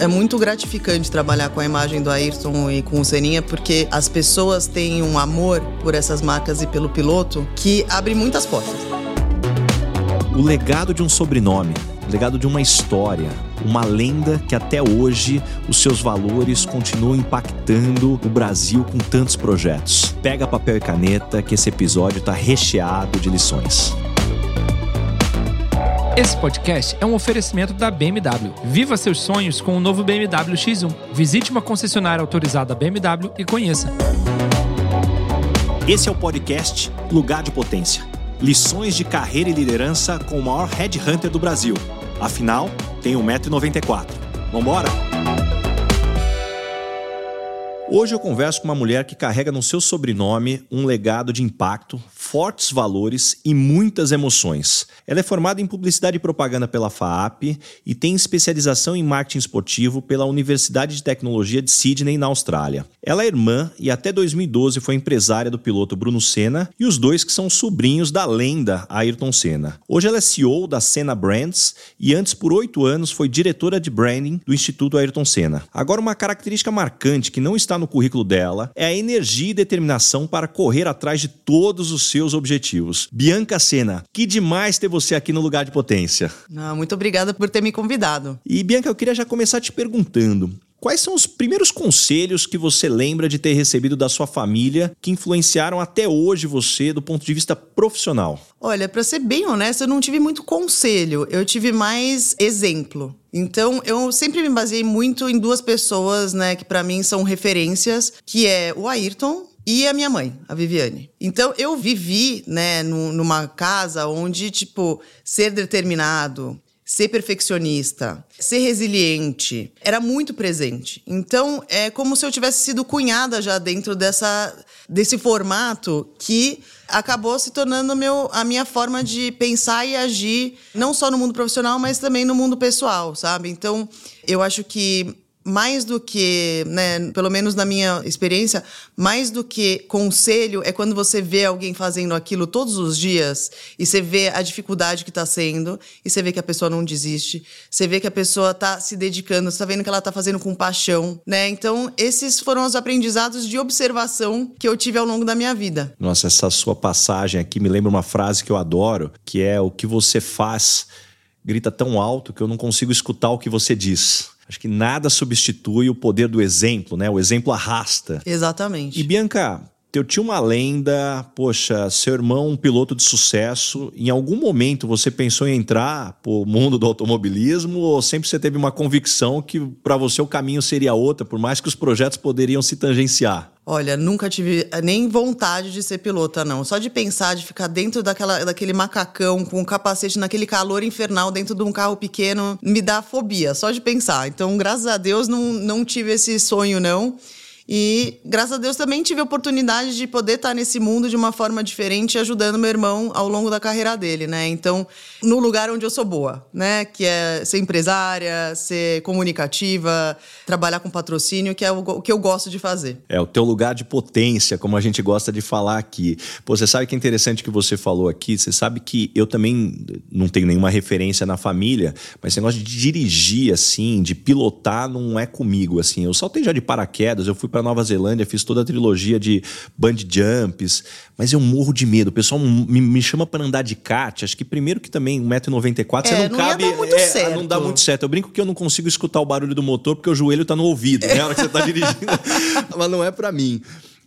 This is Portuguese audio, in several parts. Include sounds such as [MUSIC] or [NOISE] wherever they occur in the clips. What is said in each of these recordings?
É muito gratificante trabalhar com a imagem do Ayrton e com o Seninha, porque as pessoas têm um amor por essas marcas e pelo piloto que abre muitas portas. O legado de um sobrenome, o legado de uma história, uma lenda que até hoje os seus valores continuam impactando o Brasil com tantos projetos. Pega papel e caneta que esse episódio está recheado de lições. Esse podcast é um oferecimento da BMW. Viva seus sonhos com o novo BMW X1. Visite uma concessionária autorizada BMW e conheça. Esse é o podcast Lugar de Potência. Lições de carreira e liderança com o maior headhunter do Brasil. Afinal, tem 1,94m. Vambora? Hoje eu converso com uma mulher que carrega no seu sobrenome um legado de impacto, fortes valores e muitas emoções. Ela é formada em publicidade e propaganda pela FAAP e tem especialização em marketing esportivo pela Universidade de Tecnologia de Sydney, na Austrália. Ela é irmã e até 2012 foi empresária do piloto Bruno Senna e os dois que são sobrinhos da lenda Ayrton Senna. Hoje ela é CEO da Senna Brands e antes por oito anos foi diretora de branding do Instituto Ayrton Senna. Agora uma característica marcante que não está no currículo dela é a energia e determinação para correr atrás de todos os seus objetivos. Bianca Sena, que demais ter você aqui no lugar de potência. Ah, muito obrigada por ter me convidado. E Bianca, eu queria já começar te perguntando. Quais são os primeiros conselhos que você lembra de ter recebido da sua família que influenciaram até hoje você do ponto de vista profissional? Olha, para ser bem honesta, eu não tive muito conselho, eu tive mais exemplo. Então, eu sempre me baseei muito em duas pessoas, né, que para mim são referências, que é o Ayrton e a minha mãe, a Viviane. Então, eu vivi, né, numa casa onde, tipo, ser determinado, ser perfeccionista, ser resiliente, era muito presente. Então, é como se eu tivesse sido cunhada já dentro dessa, desse formato que acabou se tornando meu, a minha forma de pensar e agir, não só no mundo profissional, mas também no mundo pessoal, sabe? Então, eu acho que mais do que, né, pelo menos na minha experiência, mais do que conselho é quando você vê alguém fazendo aquilo todos os dias e você vê a dificuldade que está sendo e você vê que a pessoa não desiste, você vê que a pessoa está se dedicando, você está vendo que ela está fazendo com paixão, né? Então, esses foram os aprendizados de observação que eu tive ao longo da minha vida. Nossa, essa sua passagem aqui me lembra uma frase que eu adoro, que é o que você faz grita tão alto que eu não consigo escutar o que você diz. Acho que nada substitui o poder do exemplo, né? O exemplo arrasta. Exatamente. E Bianca, teu tio uma lenda, poxa, seu irmão um piloto de sucesso. Em algum momento você pensou em entrar pro mundo do automobilismo ou sempre você teve uma convicção que para você o caminho seria outra, por mais que os projetos poderiam se tangenciar? Olha, nunca tive eh, nem vontade de ser pilota, não. Só de pensar, de ficar dentro daquela, daquele macacão com o capacete naquele calor infernal dentro de um carro pequeno, me dá fobia, só de pensar. Então, graças a Deus, não, não tive esse sonho, não. E graças a Deus também tive a oportunidade de poder estar nesse mundo de uma forma diferente, ajudando meu irmão ao longo da carreira dele, né? Então, no lugar onde eu sou boa, né? Que é ser empresária, ser comunicativa, trabalhar com patrocínio, que é o que eu gosto de fazer. É o teu lugar de potência, como a gente gosta de falar aqui. Pô, você sabe que é interessante que você falou aqui, você sabe que eu também não tenho nenhuma referência na família, mas esse negócio de dirigir, assim, de pilotar, não é comigo, assim. Eu saltei já de paraquedas, eu fui para Nova Zelândia, fiz toda a trilogia de bungee jumps, mas eu morro de medo. O pessoal me, me chama para andar de kart, acho que primeiro que também 1,94m, é, você não, não cabe. Não, muito é, certo. não dá muito certo. Eu brinco que eu não consigo escutar o barulho do motor porque o joelho tá no ouvido, né? Na hora que você tá [LAUGHS] dirigindo. mas não é para mim.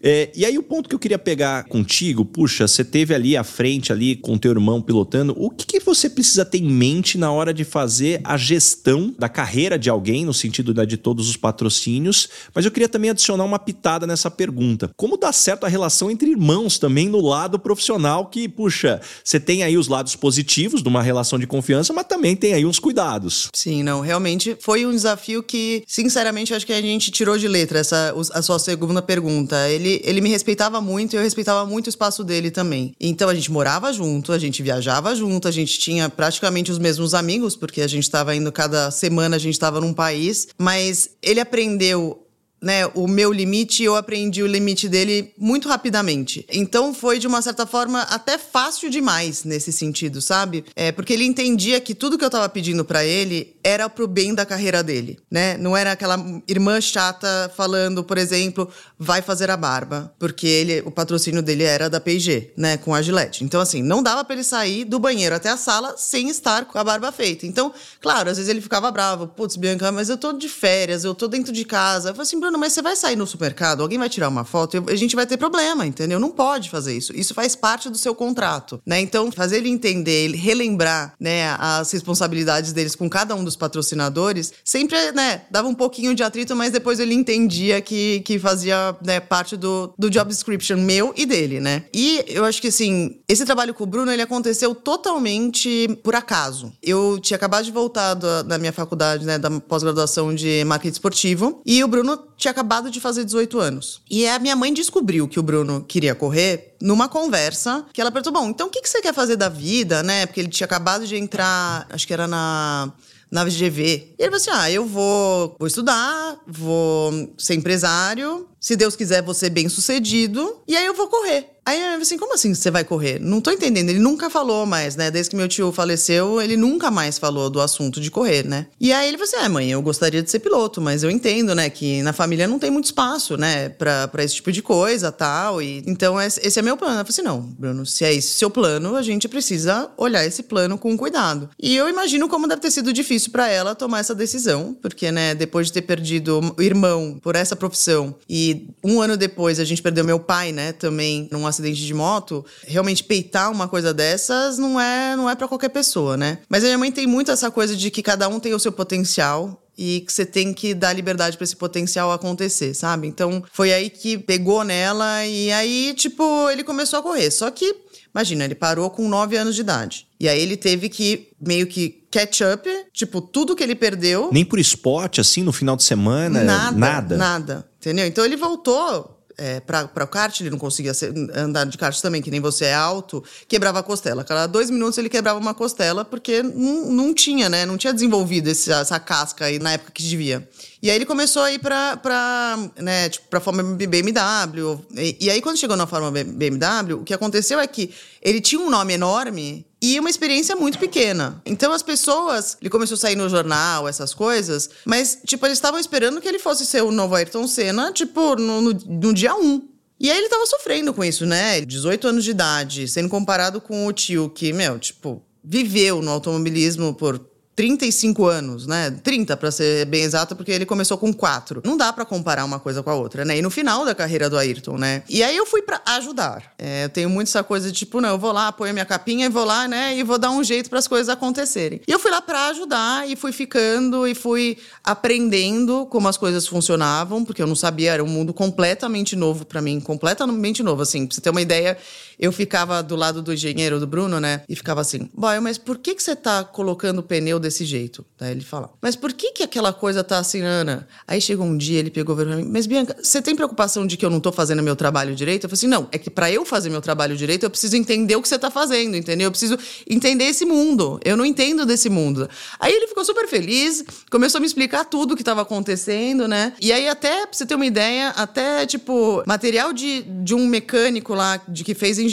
É, e aí o ponto que eu queria pegar contigo, puxa, você teve ali à frente ali com teu irmão pilotando, o que, que você precisa ter em mente na hora de fazer a gestão da carreira de alguém, no sentido né, de todos os patrocínios? Mas eu queria também adicionar uma pitada nessa pergunta. Como dá certo a relação entre irmãos também no lado profissional que, puxa, você tem aí os lados positivos de uma relação de confiança, mas também tem aí uns cuidados. Sim, não, realmente foi um desafio que, sinceramente, acho que a gente tirou de letra essa a sua segunda pergunta. Ele ele, ele me respeitava muito e eu respeitava muito o espaço dele também. Então a gente morava junto, a gente viajava junto, a gente tinha praticamente os mesmos amigos, porque a gente estava indo cada semana, a gente estava num país, mas ele aprendeu né, o meu limite, eu aprendi o limite dele muito rapidamente. Então foi de uma certa forma até fácil demais nesse sentido, sabe? É porque ele entendia que tudo que eu tava pedindo para ele era pro bem da carreira dele, né? Não era aquela irmã chata falando, por exemplo, vai fazer a barba, porque ele, o patrocínio dele era da P&G, né, com a Gillette. Então assim, não dava para ele sair do banheiro até a sala sem estar com a barba feita. Então, claro, às vezes ele ficava bravo, putz, Bianca, mas eu tô de férias, eu tô dentro de casa. Eu falei assim, Bruno, mas você vai sair no supermercado, alguém vai tirar uma foto, a gente vai ter problema, entendeu? Não pode fazer isso. Isso faz parte do seu contrato, né? Então, fazer ele entender, ele relembrar, né, as responsabilidades deles com cada um dos patrocinadores, sempre, né, dava um pouquinho de atrito, mas depois ele entendia que, que fazia, né, parte do, do job description meu e dele, né? E eu acho que, assim, esse trabalho com o Bruno, ele aconteceu totalmente por acaso. Eu tinha acabado de voltar da, da minha faculdade, né, da pós-graduação de marketing esportivo, e o Bruno tinha acabado de fazer 18 anos. E a minha mãe descobriu que o Bruno queria correr numa conversa que ela perguntou: bom, então o que, que você quer fazer da vida, né? Porque ele tinha acabado de entrar, acho que era na na VGV. E ele falou assim: ah, eu vou, vou estudar, vou ser empresário, se Deus quiser, vou ser bem sucedido, e aí eu vou correr. Aí eu assim, como assim você vai correr? Não tô entendendo. Ele nunca falou mais, né? Desde que meu tio faleceu, ele nunca mais falou do assunto de correr, né? E aí ele falou assim: ah, mãe, eu gostaria de ser piloto, mas eu entendo, né, que na família não tem muito espaço, né, pra, pra esse tipo de coisa tal. E, então esse é meu plano. Eu falei assim: não, Bruno, se é esse seu plano, a gente precisa olhar esse plano com cuidado. E eu imagino como deve ter sido difícil para ela tomar essa decisão, porque, né, depois de ter perdido o irmão por essa profissão e um ano depois a gente perdeu meu pai, né, também num acidente de moto, realmente peitar uma coisa dessas não é, não é para qualquer pessoa, né? Mas a minha mãe tem muito essa coisa de que cada um tem o seu potencial e que você tem que dar liberdade para esse potencial acontecer, sabe? Então foi aí que pegou nela e aí, tipo, ele começou a correr. Só que, imagina, ele parou com 9 anos de idade. E aí ele teve que meio que catch up, tipo, tudo que ele perdeu. Nem por esporte, assim, no final de semana? Nada. Nada. Nada. Entendeu? Então ele voltou é, para o kart, ele não conseguia ser, andar de kart também, que nem você é alto, quebrava a costela. Cada dois minutos ele quebrava uma costela, porque não, não tinha, né? Não tinha desenvolvido esse, essa casca aí na época que devia. E aí ele começou a ir pra, pra, né, tipo, pra forma BMW. E, e aí, quando chegou na forma BMW, o que aconteceu é que ele tinha um nome enorme e uma experiência muito pequena. Então as pessoas, ele começou a sair no jornal, essas coisas, mas tipo, eles estavam esperando que ele fosse ser o novo Ayrton Senna, tipo, no, no, no dia 1. E aí ele tava sofrendo com isso, né? 18 anos de idade, sendo comparado com o tio que, meu, tipo, viveu no automobilismo por 35 anos, né? 30 para ser bem exato, porque ele começou com 4. Não dá para comparar uma coisa com a outra, né? E no final da carreira do Ayrton, né? E aí eu fui para ajudar. É, eu tenho muito essa coisa de tipo, não, eu vou lá, apoio minha capinha e vou lá, né? E vou dar um jeito para as coisas acontecerem. E eu fui lá para ajudar e fui ficando e fui aprendendo como as coisas funcionavam, porque eu não sabia, era um mundo completamente novo para mim, completamente novo, assim. Pra você ter uma ideia, eu ficava do lado do engenheiro do Bruno, né? E ficava assim, boy, mas por que que você tá colocando o pneu desse jeito. Daí ele fala, mas por que que aquela coisa tá assim, Ana? Aí chegou um dia, ele pegou pra mim, mas Bianca, você tem preocupação de que eu não tô fazendo meu trabalho direito? Eu falei assim, não, é que para eu fazer meu trabalho direito, eu preciso entender o que você tá fazendo, entendeu? Eu preciso entender esse mundo. Eu não entendo desse mundo. Aí ele ficou super feliz, começou a me explicar tudo o que tava acontecendo, né? E aí até, pra você ter uma ideia, até, tipo, material de, de um mecânico lá, de que fez engenharia,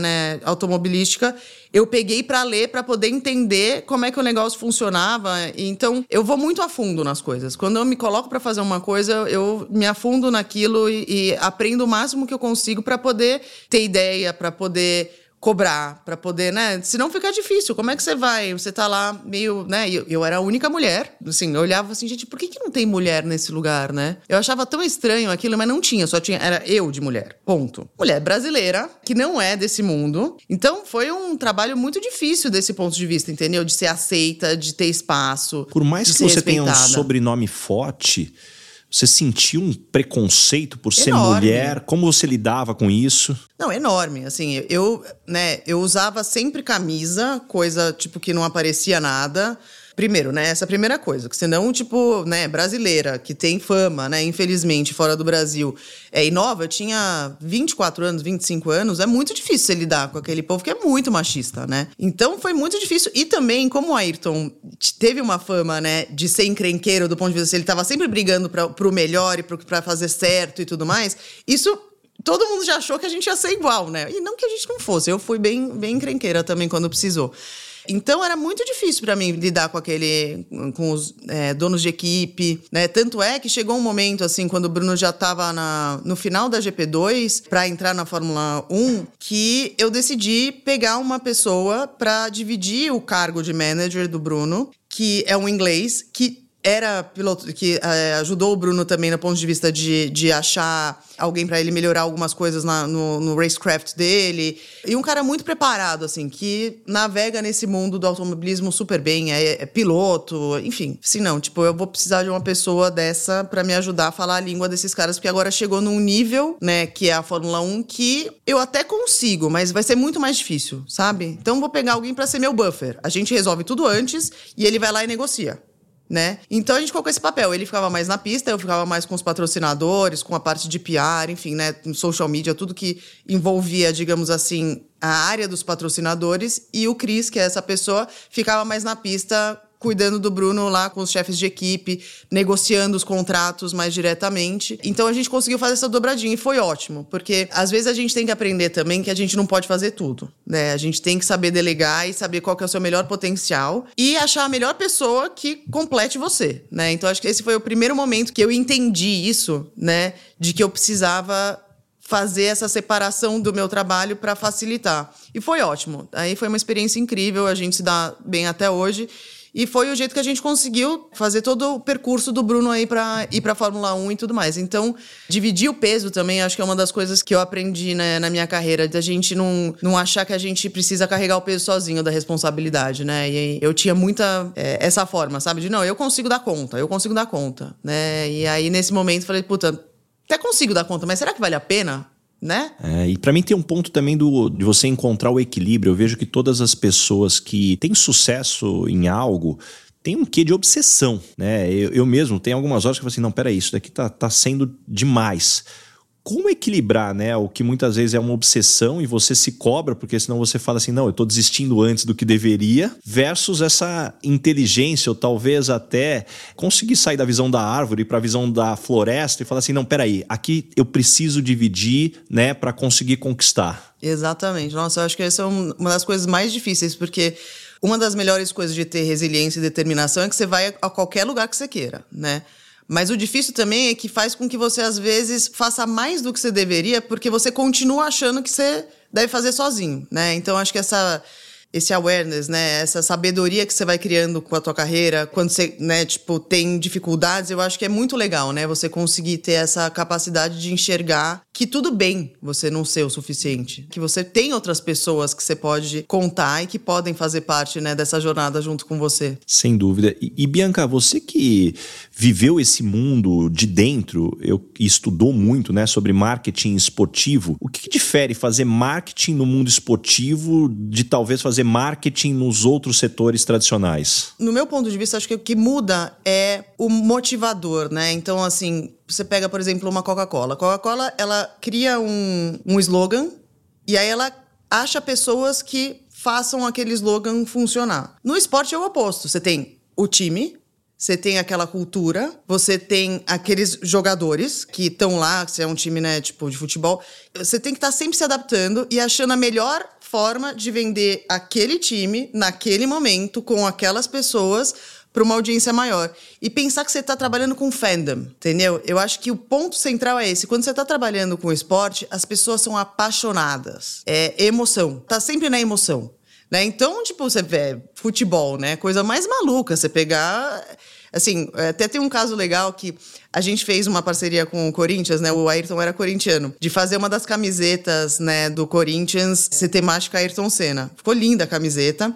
né, automobilística, eu peguei para ler para poder entender como é que o negócio funcionava. Então, eu vou muito a fundo nas coisas. Quando eu me coloco para fazer uma coisa, eu me afundo naquilo e, e aprendo o máximo que eu consigo para poder ter ideia, para poder cobrar para poder, né? Senão fica difícil. Como é que você vai? Você tá lá meio, né? Eu, eu era a única mulher. Assim, eu olhava assim, gente, por que, que não tem mulher nesse lugar, né? Eu achava tão estranho aquilo, mas não tinha, só tinha, era eu de mulher. Ponto. Mulher brasileira, que não é desse mundo. Então foi um trabalho muito difícil desse ponto de vista, entendeu? De ser aceita, de ter espaço. Por mais que você tenha um sobrenome forte, você sentiu um preconceito por ser enorme. mulher? Como você lidava com isso? Não, enorme. Assim, eu, né, eu usava sempre camisa, coisa tipo que não aparecia nada. Primeiro, né? Essa é primeira coisa. Que senão, tipo, né, brasileira, que tem fama, né? Infelizmente, fora do Brasil, é inova, tinha 24 anos, 25 anos, é muito difícil você lidar com aquele povo que é muito machista, né? Então foi muito difícil. E também, como o Ayrton teve uma fama, né, de ser encrenqueiro do ponto de vista, ele tava sempre brigando pra, pro melhor e pro, pra fazer certo e tudo mais, isso todo mundo já achou que a gente ia ser igual, né? E não que a gente não fosse. Eu fui bem, bem encrenqueira também quando precisou. Então era muito difícil para mim lidar com aquele, com os é, donos de equipe, né? Tanto é que chegou um momento assim, quando o Bruno já estava no final da GP2 para entrar na Fórmula 1, que eu decidi pegar uma pessoa para dividir o cargo de manager do Bruno, que é um inglês que era piloto que é, ajudou o Bruno também no ponto de vista de, de achar alguém para ele melhorar algumas coisas na, no, no racecraft dele. E um cara muito preparado, assim, que navega nesse mundo do automobilismo super bem, é, é piloto, enfim. Se não, tipo, eu vou precisar de uma pessoa dessa para me ajudar a falar a língua desses caras, porque agora chegou num nível, né, que é a Fórmula 1, que eu até consigo, mas vai ser muito mais difícil, sabe? Então vou pegar alguém para ser meu buffer. A gente resolve tudo antes e ele vai lá e negocia né? Então a gente colocou esse papel. Ele ficava mais na pista, eu ficava mais com os patrocinadores, com a parte de PR, enfim, né? Social media, tudo que envolvia, digamos assim, a área dos patrocinadores. E o Cris, que é essa pessoa, ficava mais na pista cuidando do Bruno lá com os chefes de equipe, negociando os contratos mais diretamente. Então a gente conseguiu fazer essa dobradinha e foi ótimo, porque às vezes a gente tem que aprender também que a gente não pode fazer tudo, né? A gente tem que saber delegar e saber qual é o seu melhor potencial e achar a melhor pessoa que complete você, né? Então acho que esse foi o primeiro momento que eu entendi isso, né, de que eu precisava fazer essa separação do meu trabalho para facilitar. E foi ótimo. Aí foi uma experiência incrível, a gente se dá bem até hoje. E foi o jeito que a gente conseguiu fazer todo o percurso do Bruno aí para ir para Fórmula 1 e tudo mais. Então, dividir o peso também acho que é uma das coisas que eu aprendi né, na minha carreira, da gente não, não achar que a gente precisa carregar o peso sozinho da responsabilidade, né? E eu tinha muita é, essa forma, sabe? De não, eu consigo dar conta, eu consigo dar conta, né? E aí nesse momento falei, puta, até consigo dar conta, mas será que vale a pena? Né? É, e para mim tem um ponto também do, de você encontrar o equilíbrio. Eu vejo que todas as pessoas que têm sucesso em algo tem um quê de obsessão, né? Eu, eu mesmo tenho algumas horas que eu falo assim, não, peraí, isso daqui tá, tá sendo demais como equilibrar, né, o que muitas vezes é uma obsessão e você se cobra, porque senão você fala assim, não, eu estou desistindo antes do que deveria, versus essa inteligência, ou talvez até conseguir sair da visão da árvore para a visão da floresta e falar assim, não, peraí, aqui eu preciso dividir, né, para conseguir conquistar. Exatamente. Nossa, eu acho que essa é uma das coisas mais difíceis, porque uma das melhores coisas de ter resiliência e determinação é que você vai a qualquer lugar que você queira, né? Mas o difícil também é que faz com que você, às vezes, faça mais do que você deveria, porque você continua achando que você deve fazer sozinho, né? Então, acho que essa esse awareness, né? Essa sabedoria que você vai criando com a tua carreira, quando você, né, tipo, tem dificuldades, eu acho que é muito legal, né? Você conseguir ter essa capacidade de enxergar que tudo bem você não ser o suficiente, que você tem outras pessoas que você pode contar e que podem fazer parte, né, dessa jornada junto com você. Sem dúvida. E, e Bianca, você que viveu esse mundo de dentro, eu estudou muito, né, sobre marketing esportivo. O que, que difere fazer marketing no mundo esportivo de talvez fazer marketing nos outros setores tradicionais? No meu ponto de vista, acho que o que muda é o motivador, né? Então, assim, você pega, por exemplo, uma Coca-Cola. Coca-Cola, ela cria um, um slogan e aí ela acha pessoas que façam aquele slogan funcionar. No esporte é o oposto. Você tem o time, você tem aquela cultura, você tem aqueles jogadores que estão lá, se é um time, né, tipo, de futebol. Você tem que estar tá sempre se adaptando e achando a melhor forma de vender aquele time naquele momento com aquelas pessoas para uma audiência maior. E pensar que você está trabalhando com fandom, entendeu? Eu acho que o ponto central é esse. Quando você está trabalhando com esporte, as pessoas são apaixonadas. É emoção. Tá sempre na emoção. Né? Então, tipo, você vê futebol, né? Coisa mais maluca. Você pegar. Assim, até tem um caso legal que a gente fez uma parceria com o Corinthians, né? O Ayrton era corintiano, de fazer uma das camisetas, né, do Corinthians ser temática Ayrton Senna. Ficou linda a camiseta.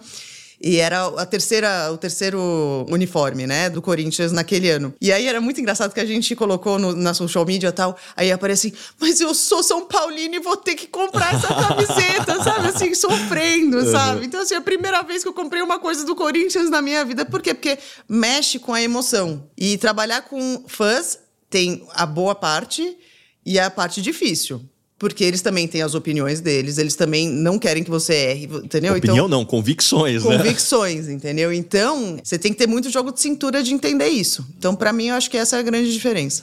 E era a terceira, o terceiro uniforme, né, do Corinthians naquele ano. E aí era muito engraçado que a gente colocou no, na social media e tal, aí aparece assim, mas eu sou São Paulino e vou ter que comprar essa camiseta, [LAUGHS] sabe? Assim, sofrendo, uhum. sabe? Então, assim, a primeira vez que eu comprei uma coisa do Corinthians na minha vida, por quê? Porque mexe com a emoção. E trabalhar com fãs tem a boa parte e a parte difícil. Porque eles também têm as opiniões deles, eles também não querem que você erre, entendeu? Opinião então, não, convicções, né? Convicções, entendeu? Então, você tem que ter muito jogo de cintura de entender isso. Então, para mim, eu acho que essa é a grande diferença.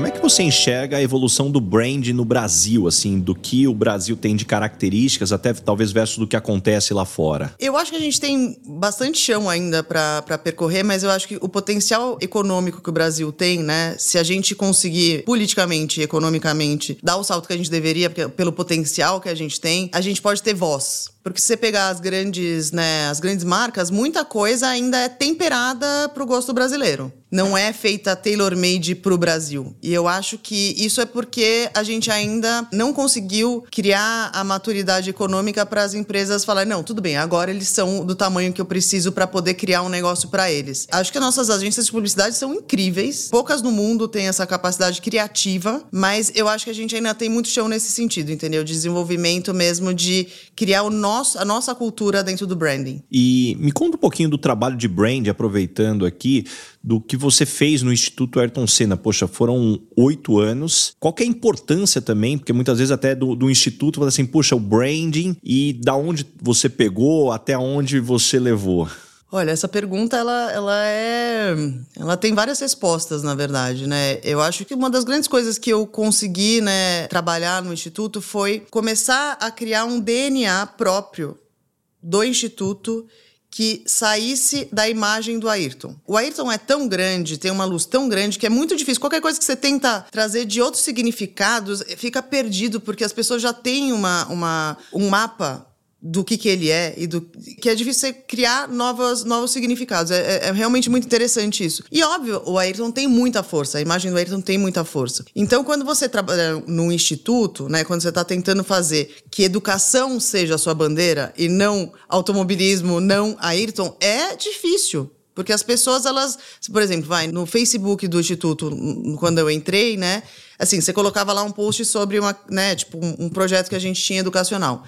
Como é que você enxerga a evolução do brand no Brasil, assim, do que o Brasil tem de características, até talvez versus do que acontece lá fora? Eu acho que a gente tem bastante chão ainda para percorrer, mas eu acho que o potencial econômico que o Brasil tem, né, se a gente conseguir politicamente, economicamente, dar o salto que a gente deveria, pelo potencial que a gente tem, a gente pode ter voz. Porque se você pegar as grandes, né, as grandes marcas, muita coisa ainda é temperada para o gosto brasileiro. Não é feita tailor-made para o Brasil. E eu acho que isso é porque a gente ainda não conseguiu criar a maturidade econômica para as empresas falarem: não, tudo bem, agora eles são do tamanho que eu preciso para poder criar um negócio para eles. Acho que as nossas agências de publicidade são incríveis. Poucas no mundo têm essa capacidade criativa, mas eu acho que a gente ainda tem muito chão nesse sentido, entendeu? Desenvolvimento mesmo de criar o nosso, a nossa cultura dentro do branding. E me conta um pouquinho do trabalho de brand, aproveitando aqui, do que você fez no Instituto Ayrton Senna. Poxa, foram oito anos. Qual é a importância também? Porque muitas vezes até do, do Instituto fala assim, poxa, o branding e da onde você pegou até onde você levou. Olha, essa pergunta ela, ela é, ela tem várias respostas, na verdade, né? Eu acho que uma das grandes coisas que eu consegui, né, trabalhar no instituto foi começar a criar um DNA próprio do instituto que saísse da imagem do Ayrton. O Ayrton é tão grande, tem uma luz tão grande que é muito difícil. Qualquer coisa que você tenta trazer de outros significados fica perdido porque as pessoas já têm uma, uma, um mapa do que, que ele é e do que é difícil você criar novos, novos significados. É, é, é, realmente muito interessante isso. E óbvio, o Ayrton tem muita força, a imagem do Ayrton tem muita força. Então, quando você trabalha num instituto, né, quando você está tentando fazer que educação seja a sua bandeira e não automobilismo, não Ayrton, é difícil. Porque as pessoas, elas, por exemplo, vai no Facebook do Instituto, quando eu entrei, né? Assim, você colocava lá um post sobre uma, né, tipo, um, um projeto que a gente tinha educacional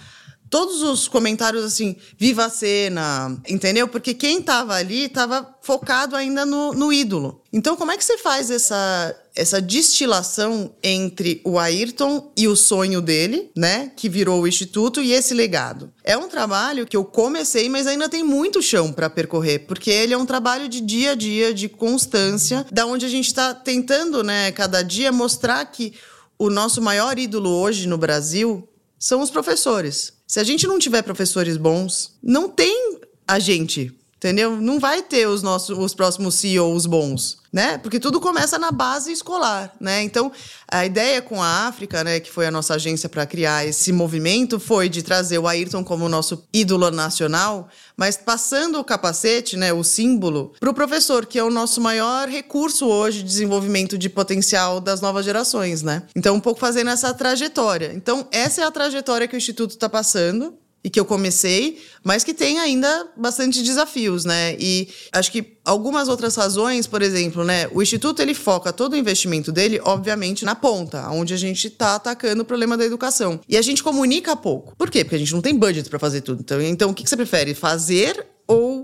todos os comentários assim, viva a cena, entendeu? Porque quem tava ali tava focado ainda no, no ídolo. Então, como é que você faz essa, essa destilação entre o Ayrton e o sonho dele, né? Que virou o Instituto e esse legado? É um trabalho que eu comecei, mas ainda tem muito chão para percorrer, porque ele é um trabalho de dia a dia, de constância, da onde a gente está tentando, né, cada dia mostrar que o nosso maior ídolo hoje no Brasil são os professores. Se a gente não tiver professores bons, não tem a gente, entendeu? Não vai ter os nossos os próximos CEOs bons né? Porque tudo começa na base escolar, né? Então, a ideia com a África, né, que foi a nossa agência para criar esse movimento, foi de trazer o Ayrton como nosso ídolo nacional, mas passando o capacete, né, o símbolo, para o professor, que é o nosso maior recurso hoje de desenvolvimento de potencial das novas gerações, né? Então, um pouco fazendo essa trajetória. Então, essa é a trajetória que o Instituto está passando, e que eu comecei, mas que tem ainda bastante desafios, né? E acho que algumas outras razões, por exemplo, né? O instituto ele foca todo o investimento dele, obviamente, na ponta, onde a gente está atacando o problema da educação. E a gente comunica pouco. Por quê? Porque a gente não tem budget para fazer tudo. Então, então, o que você prefere? Fazer ou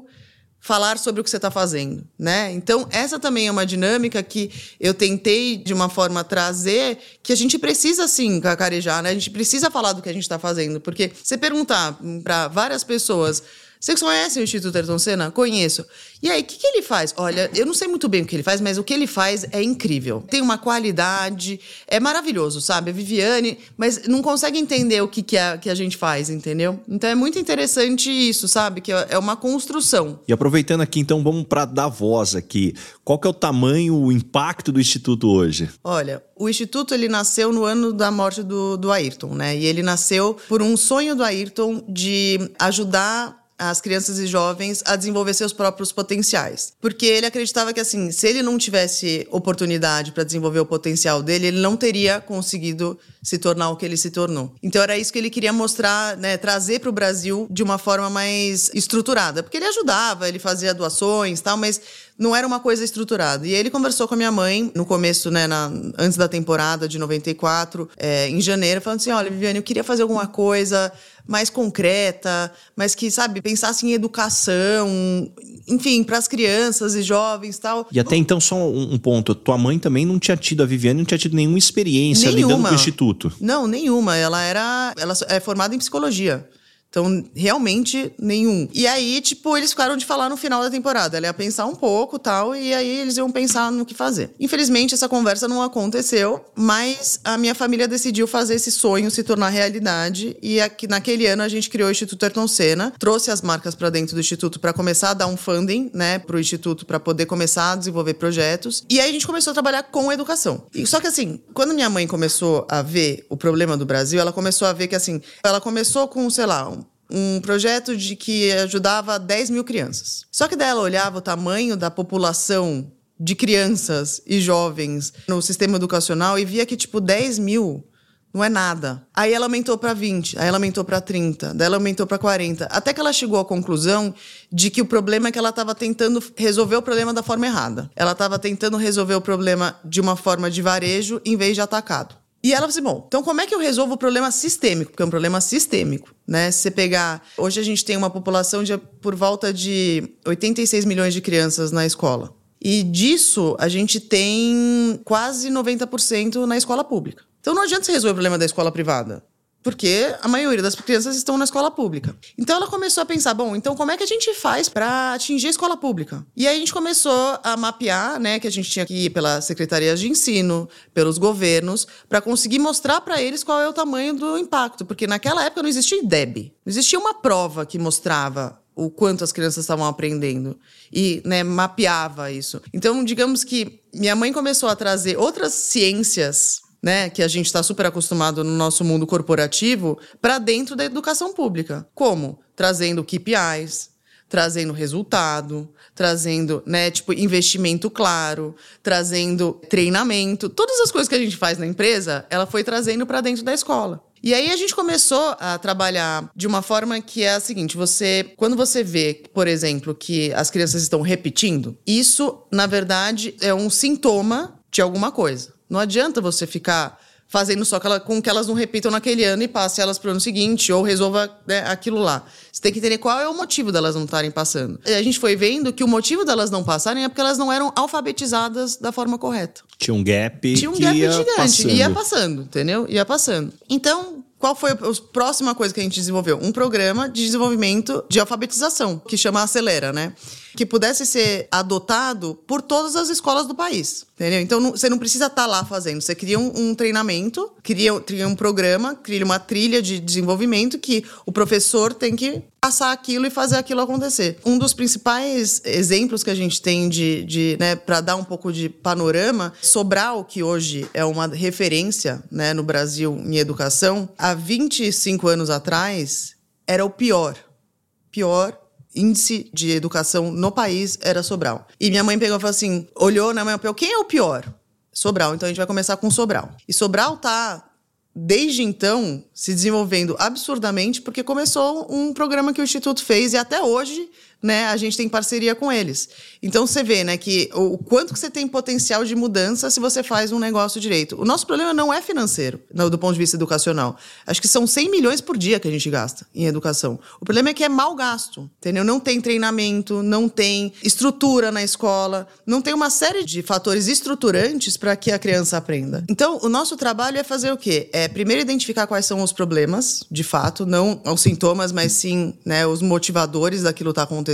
falar sobre o que você está fazendo, né? Então essa também é uma dinâmica que eu tentei de uma forma trazer que a gente precisa sim cacarejar, né? A gente precisa falar do que a gente está fazendo, porque você perguntar para várias pessoas Vocês conhecem o Instituto Ayrton Senna? Conheço. E aí, o que, que ele faz? Olha, eu não sei muito bem o que ele faz, mas o que ele faz é incrível. Tem uma qualidade, é maravilhoso, sabe? A Viviane, mas não consegue entender o que, que, a, que a gente faz, entendeu? Então é muito interessante isso, sabe? Que é uma construção. E aproveitando aqui, então, vamos para dar voz aqui. Qual que é o tamanho, o impacto do Instituto hoje? Olha, o Instituto ele nasceu no ano da morte do, do Ayrton, né? E ele nasceu por um sonho do Ayrton de ajudar as crianças e jovens a desenvolver seus próprios potenciais. Porque ele acreditava que, assim, se ele não tivesse oportunidade para desenvolver o potencial dele, ele não teria conseguido se tornar o que ele se tornou. Então era isso que ele queria mostrar, né, trazer para o Brasil de uma forma mais estruturada. Porque ele ajudava, ele fazia doações tal, mas não era uma coisa estruturada. E ele conversou com a minha mãe no começo, né, na, antes da temporada de 94, é, em janeiro, falando assim: olha, Viviane, eu queria fazer alguma coisa mais concreta, mas que, sabe, pensasse em educação, enfim, para as crianças e jovens tal. E até então, só um, um, ponto: tua mãe também não tinha tido, a Viviane não tinha tido nenhuma experiência nenhuma. lidando com o instituto. Não, nenhuma. Ela era. Ela é formada em psicologia. Então, realmente nenhum. E aí, tipo, eles ficaram de falar no final da temporada. Ela ia pensar um pouco tal, e aí eles iam pensar no que fazer. Infelizmente, essa conversa não aconteceu, mas a minha família decidiu fazer esse sonho se tornar realidade. E aqui, naquele ano a gente criou o Instituto Ayrton Senna, trouxe as marcas para dentro do Instituto para começar a dar um funding, né, pro Instituto para poder começar a desenvolver projetos. E aí a gente começou a trabalhar com educação. E, só que assim, quando minha mãe começou a ver o problema do Brasil, ela começou a ver que assim, ela começou com, sei lá, um projeto de que ajudava 10 mil crianças. Só que dela olhava o tamanho da população de crianças e jovens no sistema educacional e via que, tipo, 10 mil não é nada. Aí ela aumentou para 20, aí ela aumentou para 30, daí ela aumentou para 40, até que ela chegou à conclusão de que o problema é que ela estava tentando resolver o problema da forma errada. Ela estava tentando resolver o problema de uma forma de varejo em vez de atacado. E ela falou assim: bom, então como é que eu resolvo o problema sistêmico? Porque é um problema sistêmico, né? Se você pegar. Hoje a gente tem uma população de por volta de 86 milhões de crianças na escola. E disso a gente tem quase 90% na escola pública. Então não adianta você resolver o problema da escola privada porque a maioria das crianças estão na escola pública. Então ela começou a pensar, bom, então como é que a gente faz para atingir a escola pública? E aí a gente começou a mapear, né, que a gente tinha que ir pelas secretarias de ensino, pelos governos, para conseguir mostrar para eles qual é o tamanho do impacto, porque naquela época não existia IDEB, não existia uma prova que mostrava o quanto as crianças estavam aprendendo e né, mapeava isso. Então, digamos que minha mãe começou a trazer outras ciências né, que a gente está super acostumado no nosso mundo corporativo, para dentro da educação pública. Como? Trazendo KPIs, trazendo resultado, trazendo, né, tipo, investimento claro, trazendo treinamento, todas as coisas que a gente faz na empresa, ela foi trazendo para dentro da escola. E aí a gente começou a trabalhar de uma forma que é a seguinte: você, quando você vê, por exemplo, que as crianças estão repetindo, isso, na verdade, é um sintoma de alguma coisa. Não adianta você ficar fazendo só com que elas não repitam naquele ano e passe elas para o ano seguinte ou resolva né, aquilo lá. Você tem que entender qual é o motivo delas não estarem passando. E a gente foi vendo que o motivo delas não passarem é porque elas não eram alfabetizadas da forma correta. Tinha um gap. Tinha um gap gigante. Passando. Ia passando, entendeu? Ia passando. Então, qual foi a próxima coisa que a gente desenvolveu? Um programa de desenvolvimento de alfabetização, que chama Acelera, né? Que pudesse ser adotado por todas as escolas do país. Entendeu? Então não, você não precisa estar tá lá fazendo. Você cria um, um treinamento, cria, cria um programa, cria uma trilha de desenvolvimento que o professor tem que passar aquilo e fazer aquilo acontecer. Um dos principais exemplos que a gente tem de, de né, para dar um pouco de panorama, Sobral, que hoje é uma referência né, no Brasil em educação, há 25 anos atrás era o pior. Pior índice de educação no país era Sobral. E minha mãe pegou e falou assim: olhou na minha quem é o pior? Sobral. Então a gente vai começar com Sobral. E Sobral tá desde então se desenvolvendo absurdamente porque começou um programa que o instituto fez e até hoje né, a gente tem parceria com eles. Então você vê, né, que o quanto que você tem potencial de mudança se você faz um negócio direito. O nosso problema não é financeiro, do ponto de vista educacional. Acho que são 100 milhões por dia que a gente gasta em educação. O problema é que é mal gasto, entendeu? Não tem treinamento, não tem estrutura na escola, não tem uma série de fatores estruturantes para que a criança aprenda. Então, o nosso trabalho é fazer o quê? É primeiro identificar quais são os problemas, de fato, não os sintomas, mas sim né, os motivadores daquilo que está acontecendo,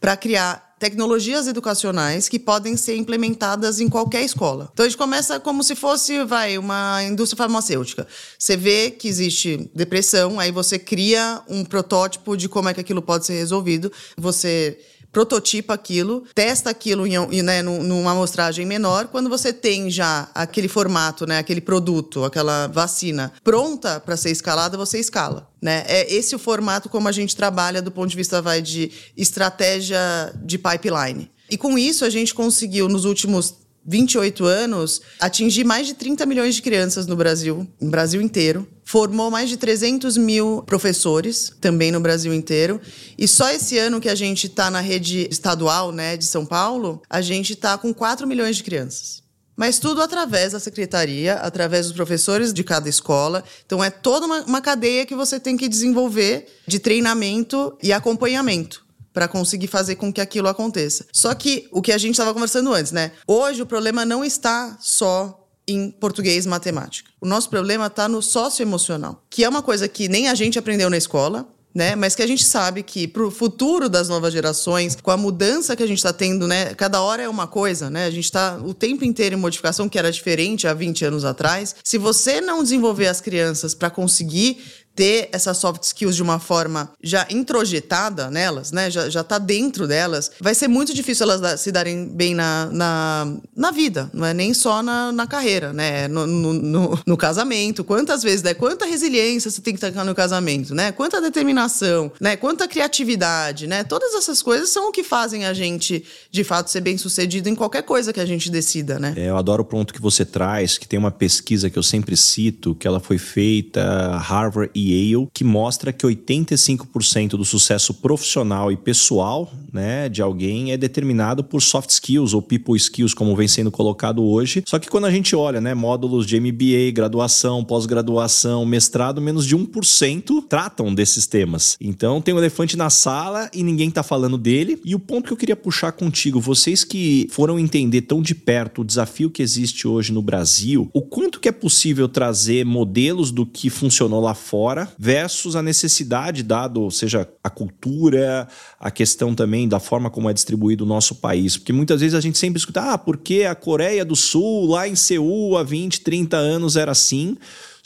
para criar tecnologias educacionais que podem ser implementadas em qualquer escola. Então a gente começa como se fosse, vai, uma indústria farmacêutica. Você vê que existe depressão, aí você cria um protótipo de como é que aquilo pode ser resolvido. Você prototipa aquilo, testa aquilo em, né, numa amostragem menor. Quando você tem já aquele formato, né, aquele produto, aquela vacina pronta para ser escalada, você escala. Né? É esse o formato como a gente trabalha do ponto de vista vai, de estratégia de pipeline. E com isso a gente conseguiu nos últimos 28 anos, atingir mais de 30 milhões de crianças no Brasil, no Brasil inteiro. Formou mais de 300 mil professores, também no Brasil inteiro. E só esse ano que a gente está na rede estadual né, de São Paulo, a gente está com 4 milhões de crianças. Mas tudo através da secretaria, através dos professores de cada escola. Então, é toda uma, uma cadeia que você tem que desenvolver de treinamento e acompanhamento para conseguir fazer com que aquilo aconteça. Só que o que a gente estava conversando antes, né? Hoje o problema não está só em português matemática. O nosso problema está no socioemocional, que é uma coisa que nem a gente aprendeu na escola, né? Mas que a gente sabe que para o futuro das novas gerações, com a mudança que a gente está tendo, né? Cada hora é uma coisa, né? A gente está o tempo inteiro em modificação que era diferente há 20 anos atrás. Se você não desenvolver as crianças para conseguir ter essas soft skills de uma forma já introjetada nelas, né? Já, já tá dentro delas, vai ser muito difícil elas se darem bem na, na, na vida, não é nem só na, na carreira, né? No, no, no, no casamento. Quantas vezes, né? Quanta resiliência você tem que ter no casamento, né? Quanta determinação, né? Quanta criatividade, né? Todas essas coisas são o que fazem a gente, de fato, ser bem sucedido em qualquer coisa que a gente decida, né? É, eu adoro o ponto que você traz, que tem uma pesquisa que eu sempre cito, que ela foi feita Harvard e Yale, que mostra que 85% do sucesso profissional e pessoal né, de alguém é determinado por soft skills ou people skills, como vem sendo colocado hoje. Só que quando a gente olha, né, módulos de MBA, graduação, pós-graduação, mestrado, menos de 1% tratam desses temas. Então tem um elefante na sala e ninguém está falando dele. E o ponto que eu queria puxar contigo, vocês que foram entender tão de perto o desafio que existe hoje no Brasil, o quanto que é possível trazer modelos do que funcionou lá fora versus a necessidade, dado, seja a cultura, a questão também da forma como é distribuído o nosso país. Porque muitas vezes a gente sempre escuta, ah, porque a Coreia do Sul, lá em Seul, há 20, 30 anos era assim.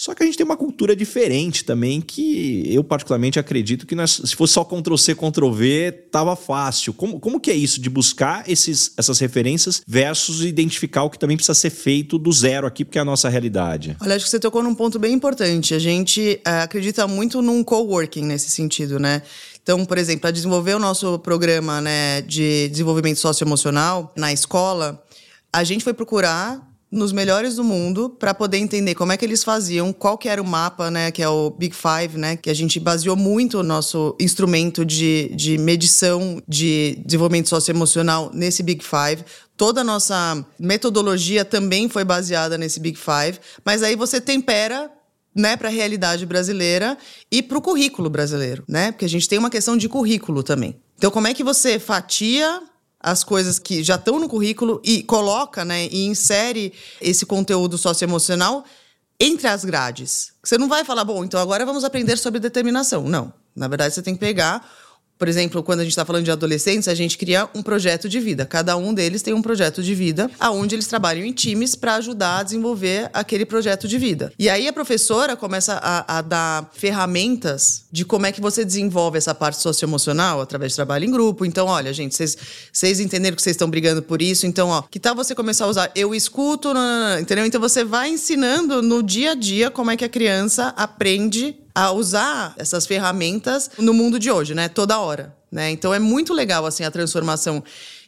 Só que a gente tem uma cultura diferente também, que eu particularmente acredito que nós, se fosse só Ctrl-C, Ctrl-V, tava fácil. Como, como que é isso de buscar esses, essas referências versus identificar o que também precisa ser feito do zero aqui, porque é a nossa realidade? Olha, acho que você tocou num ponto bem importante. A gente é, acredita muito num coworking nesse sentido, né? Então, por exemplo, para desenvolver o nosso programa né, de desenvolvimento socioemocional na escola, a gente foi procurar nos melhores do mundo para poder entender como é que eles faziam, qual que era o mapa, né, que é o Big Five, né, que a gente baseou muito o nosso instrumento de, de medição de desenvolvimento socioemocional nesse Big Five. Toda a nossa metodologia também foi baseada nesse Big Five, mas aí você tempera né, para a realidade brasileira e para o currículo brasileiro, né? Porque a gente tem uma questão de currículo também. Então, como é que você fatia as coisas que já estão no currículo e coloca, né, e insere esse conteúdo socioemocional entre as grades. Você não vai falar, bom, então agora vamos aprender sobre determinação. Não. Na verdade, você tem que pegar por exemplo, quando a gente está falando de adolescentes, a gente cria um projeto de vida. Cada um deles tem um projeto de vida, aonde eles trabalham em times para ajudar a desenvolver aquele projeto de vida. E aí a professora começa a, a, dar ferramentas de como é que você desenvolve essa parte socioemocional através de trabalho em grupo. Então, olha, gente, vocês entenderam que vocês estão brigando por isso. Então, ó, que tal você começar a usar eu escuto, não, não, não, entendeu? Então você vai ensinando no dia a dia como é que a criança aprende a usar essas ferramentas no mundo de hoje, né? Toda hora, né? Então é muito legal assim a transformação.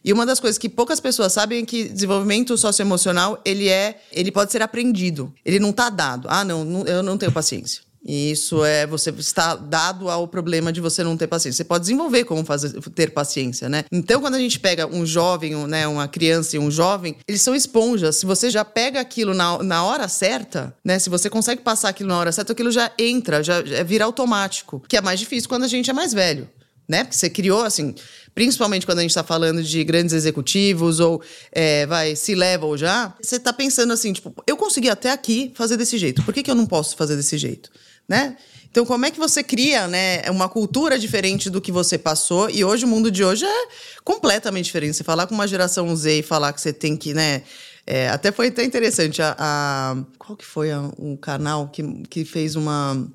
E uma das coisas que poucas pessoas sabem é que desenvolvimento socioemocional, ele é, ele pode ser aprendido. Ele não está dado. Ah, não, não, eu não tenho paciência. E isso é você está dado ao problema de você não ter paciência. Você pode desenvolver como fazer, ter paciência, né? Então, quando a gente pega um jovem, um, né, uma criança e um jovem, eles são esponjas. Se você já pega aquilo na, na hora certa, né? Se você consegue passar aquilo na hora certa, aquilo já entra, já, já vira automático. Que é mais difícil quando a gente é mais velho né? Porque você criou, assim, principalmente quando a gente está falando de grandes executivos ou é, vai se level já, você está pensando assim, tipo, eu consegui até aqui fazer desse jeito, por que, que eu não posso fazer desse jeito, né? Então, como é que você cria né, uma cultura diferente do que você passou? E hoje, o mundo de hoje é completamente diferente. Você falar com uma geração Z e falar que você tem que, né? É, até foi até interessante. A, a qual que foi o canal que, que fez uma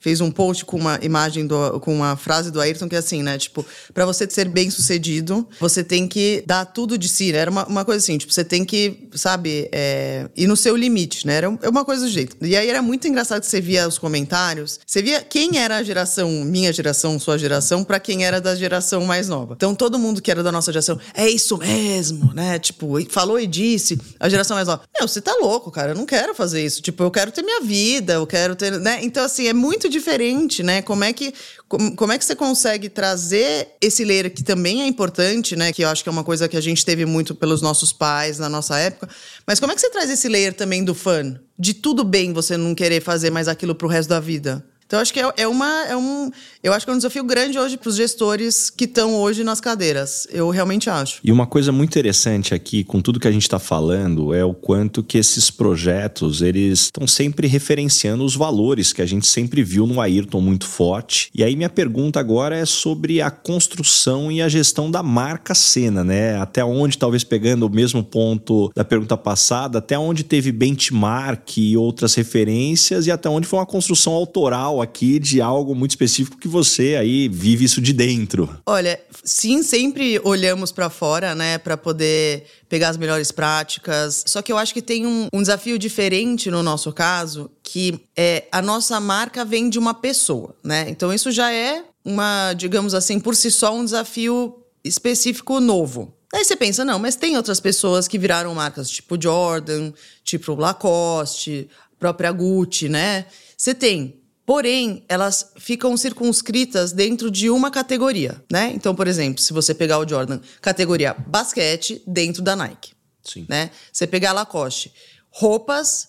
fez um post com uma imagem do, com uma frase do Ayrton que é assim, né? Tipo, para você ser bem sucedido, você tem que dar tudo de si. Né? Era uma, uma coisa assim, tipo, você tem que, sabe, é, ir no seu limite, né? Era é uma coisa do jeito. E aí era muito engraçado que você via os comentários, você via quem era a geração, minha geração, sua geração, para quem era da geração mais nova. Então todo mundo que era da nossa geração, é isso mesmo, né? Tipo, falou e disse, a geração mais nova, meu, você tá louco, cara, eu não quero fazer isso. Tipo, eu quero ter minha vida, eu quero ter, né? Então assim, é muito diferente, né? Como é que como, como é que você consegue trazer esse layer que também é importante, né? Que eu acho que é uma coisa que a gente teve muito pelos nossos pais na nossa época. Mas como é que você traz esse layer também do fã? De tudo bem você não querer fazer mais aquilo pro resto da vida? Então, acho que é, é, uma, é um. Eu acho que é um desafio grande hoje para os gestores que estão hoje nas cadeiras. Eu realmente acho. E uma coisa muito interessante aqui, com tudo que a gente está falando, é o quanto que esses projetos eles estão sempre referenciando os valores que a gente sempre viu no Ayrton muito forte. E aí minha pergunta agora é sobre a construção e a gestão da marca Cena, né? Até onde, talvez pegando o mesmo ponto da pergunta passada, até onde teve benchmark e outras referências e até onde foi uma construção autoral aqui de algo muito específico que você aí vive isso de dentro. Olha, sim, sempre olhamos para fora, né, para poder pegar as melhores práticas. Só que eu acho que tem um, um desafio diferente no nosso caso, que é a nossa marca vem de uma pessoa, né? Então isso já é uma, digamos assim, por si só um desafio específico novo. Aí você pensa, não, mas tem outras pessoas que viraram marcas tipo Jordan, tipo Lacoste, própria Gucci, né? Você tem. Porém, elas ficam circunscritas dentro de uma categoria, né? Então, por exemplo, se você pegar o Jordan, categoria basquete dentro da Nike. Sim. Né? Você pegar a Lacoste, roupas,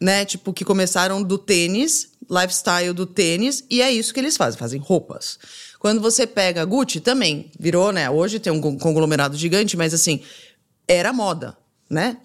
né, tipo que começaram do tênis, lifestyle do tênis, e é isso que eles fazem, fazem roupas. Quando você pega a Gucci, também virou, né? Hoje tem um conglomerado gigante, mas assim, era moda, né?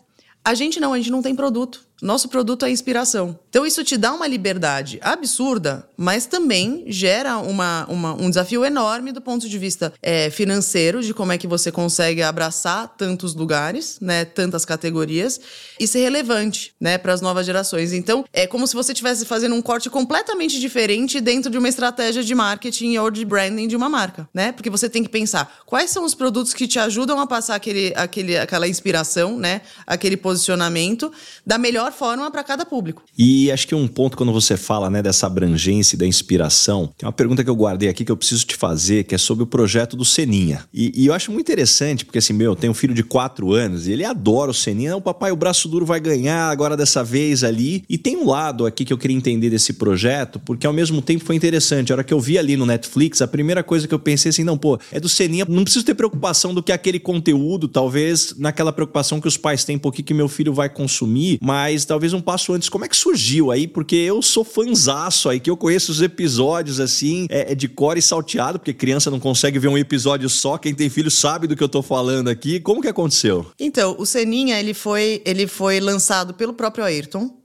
A gente não, a gente não tem produto. Nosso produto é inspiração. Então, isso te dá uma liberdade absurda, mas também gera uma, uma um desafio enorme do ponto de vista é, financeiro, de como é que você consegue abraçar tantos lugares, né, tantas categorias, e ser relevante né, para as novas gerações. Então, é como se você estivesse fazendo um corte completamente diferente dentro de uma estratégia de marketing ou de branding de uma marca. Né? Porque você tem que pensar quais são os produtos que te ajudam a passar aquele, aquele, aquela inspiração, né, aquele posicionamento, da melhor melhor forma para cada público. E acho que um ponto quando você fala né, dessa abrangência e da inspiração, tem uma pergunta que eu guardei aqui que eu preciso te fazer, que é sobre o projeto do Seninha. E, e eu acho muito interessante, porque assim, meu, tem um filho de quatro anos e ele adora o Seninha. O papai, o braço duro vai ganhar agora dessa vez ali. E tem um lado aqui que eu queria entender desse projeto, porque ao mesmo tempo foi interessante. A hora que eu vi ali no Netflix, a primeira coisa que eu pensei assim, não, pô, é do Seninha, não preciso ter preocupação do que aquele conteúdo, talvez naquela preocupação que os pais têm, por que meu filho vai consumir, mas mas talvez um passo antes. Como é que surgiu aí? Porque eu sou fanzaço aí, que eu conheço os episódios assim, é, é de core e salteado, porque criança não consegue ver um episódio só. Quem tem filho sabe do que eu tô falando aqui. Como que aconteceu? Então, o Seninha, ele foi, ele foi lançado pelo próprio Ayrton.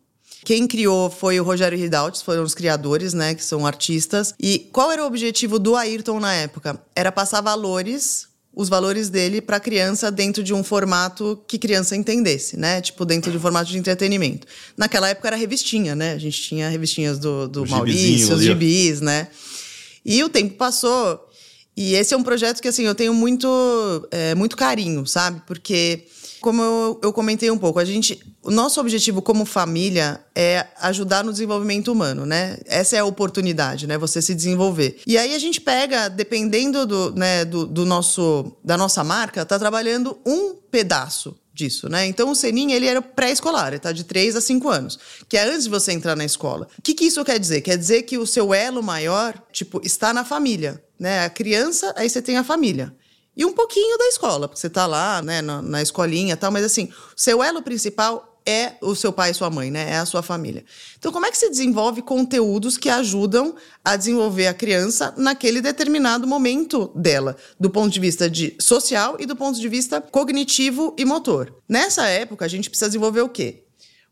Quem criou foi o Rogério Ridaltes, foram os criadores, né, que são artistas. E qual era o objetivo do Ayrton na época? Era passar valores os valores dele para a criança dentro de um formato que criança entendesse, né? Tipo, dentro de um formato de entretenimento. Naquela época era revistinha, né? A gente tinha revistinhas do, do Maurício, os gibis, né? E o tempo passou. E esse é um projeto que, assim, eu tenho muito, é, muito carinho, sabe? Porque como eu, eu, comentei um pouco, a gente, o nosso objetivo como família é ajudar no desenvolvimento humano, né? Essa é a oportunidade, né? Você se desenvolver. E aí a gente pega, dependendo do, né, do, do nosso, da nossa marca, tá trabalhando um pedaço disso, né? Então o Seninha, ele era pré-escolar, ele tá de 3 a 5 anos, que é antes de você entrar na escola. O que, que isso quer dizer? Quer dizer que o seu elo maior, tipo, está na família, né? A criança, aí você tem a família e um pouquinho da escola, porque você está lá, né, na, na escolinha e tal, mas assim, seu elo principal é o seu pai e sua mãe, né? É a sua família. Então, como é que se desenvolve conteúdos que ajudam a desenvolver a criança naquele determinado momento dela, do ponto de vista de social e do ponto de vista cognitivo e motor? Nessa época, a gente precisa desenvolver o quê?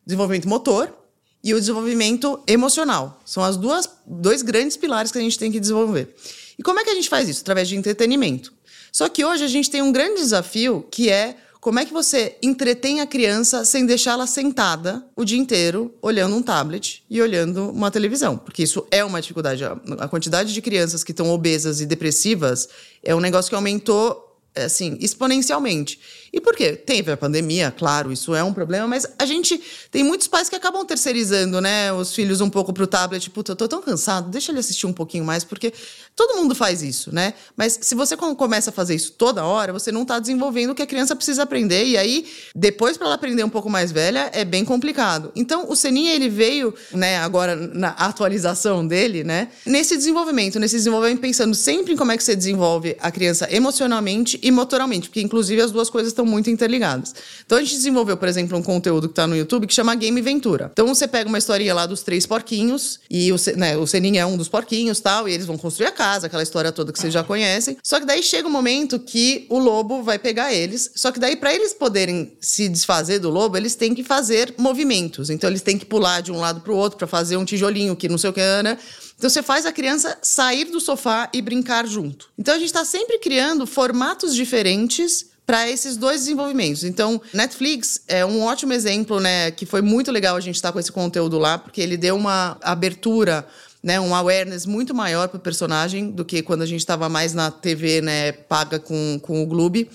Desenvolvimento motor e o desenvolvimento emocional. São as duas dois grandes pilares que a gente tem que desenvolver. E como é que a gente faz isso? Através de entretenimento. Só que hoje a gente tem um grande desafio que é como é que você entretém a criança sem deixá-la sentada o dia inteiro olhando um tablet e olhando uma televisão? Porque isso é uma dificuldade. A quantidade de crianças que estão obesas e depressivas é um negócio que aumentou assim, exponencialmente. E por quê? Teve a pandemia, claro, isso é um problema, mas a gente tem muitos pais que acabam terceirizando, né, os filhos um pouco pro tablet, puta, eu tô tão cansado, deixa ele assistir um pouquinho mais, porque todo mundo faz isso, né? Mas se você começa a fazer isso toda hora, você não tá desenvolvendo o que a criança precisa aprender, e aí, depois para ela aprender um pouco mais velha, é bem complicado. Então, o Seninha, ele veio, né, agora na atualização dele, né, nesse desenvolvimento, nesse desenvolvimento pensando sempre em como é que você desenvolve a criança emocionalmente e motoralmente, porque inclusive as duas coisas estão estão muito interligadas. Então a gente desenvolveu, por exemplo, um conteúdo que está no YouTube que chama Game Ventura. Então você pega uma historinha lá dos três porquinhos, e o, né, o é um dos porquinhos tal, e eles vão construir a casa, aquela história toda que vocês já conhecem. Só que daí chega um momento que o lobo vai pegar eles, só que daí para eles poderem se desfazer do lobo, eles têm que fazer movimentos. Então eles têm que pular de um lado para o outro para fazer um tijolinho que não sei o que, né? Então você faz a criança sair do sofá e brincar junto. Então a gente está sempre criando formatos diferentes para esses dois desenvolvimentos. Então, Netflix é um ótimo exemplo, né? Que foi muito legal a gente estar tá com esse conteúdo lá, porque ele deu uma abertura né, um awareness muito maior para o personagem do que quando a gente estava mais na TV né, paga com, com o Gloob.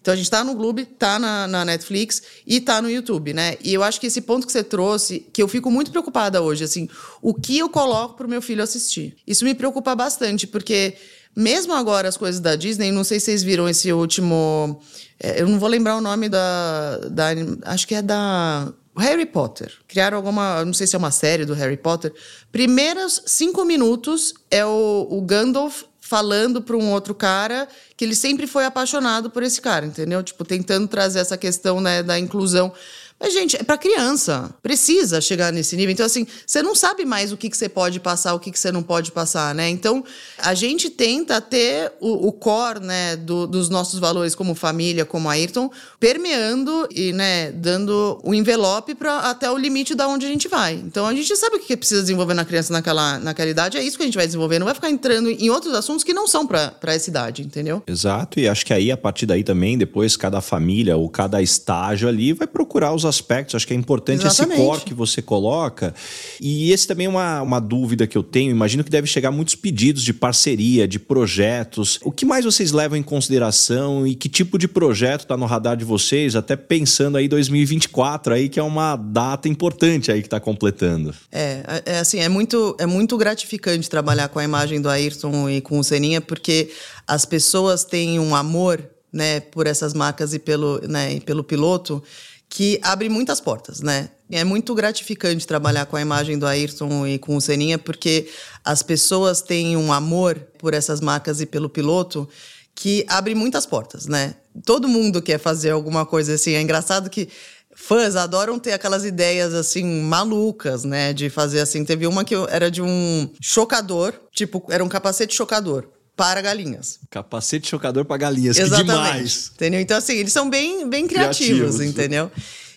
Então a gente está no Gloob, está na, na, Netflix e está no YouTube, né? E eu acho que esse ponto que você trouxe, que eu fico muito preocupada hoje, assim, o que eu coloco para o meu filho assistir? Isso me preocupa bastante, porque mesmo agora as coisas da Disney, não sei se vocês viram esse último. É, eu não vou lembrar o nome da. da acho que é da. Harry Potter. Criaram alguma. Não sei se é uma série do Harry Potter. Primeiros cinco minutos é o, o Gandalf falando para um outro cara que ele sempre foi apaixonado por esse cara, entendeu? Tipo, tentando trazer essa questão né, da inclusão. Mas, gente, é para criança. Precisa chegar nesse nível. Então, assim, você não sabe mais o que, que você pode passar, o que, que você não pode passar, né? Então, a gente tenta ter o, o core, né, do, dos nossos valores como família, como Ayrton, permeando e, né, dando o envelope para até o limite da onde a gente vai. Então, a gente sabe o que, que precisa desenvolver na criança naquela, naquela idade, é isso que a gente vai desenvolver. Não vai ficar entrando em outros assuntos que não são para essa idade, entendeu? Exato. E acho que aí, a partir daí também, depois, cada família ou cada estágio ali vai procurar os aspectos. Acho que é importante Exatamente. esse core que você coloca. E esse também é uma, uma dúvida que eu tenho. Imagino que deve chegar muitos pedidos de parceria, de projetos. O que mais vocês levam em consideração e que tipo de projeto está no radar de vocês, até pensando aí 2024 aí, que é uma data importante aí que está completando? É, é assim, é muito, é muito gratificante trabalhar com a imagem do Ayrton e com o Seninha, porque as pessoas têm um amor né, por essas marcas e pelo, né, e pelo piloto que abre muitas portas, né? É muito gratificante trabalhar com a imagem do Ayrton e com o Seninha, porque as pessoas têm um amor por essas marcas e pelo piloto que abre muitas portas, né? Todo mundo quer fazer alguma coisa assim. É engraçado que fãs adoram ter aquelas ideias assim malucas, né? De fazer assim. Teve uma que era de um chocador, tipo, era um capacete chocador para galinhas. Capacete chocador para galinhas, Exatamente. que demais. Entendeu? Então, assim, eles são bem, bem criativos, criativos. entendeu?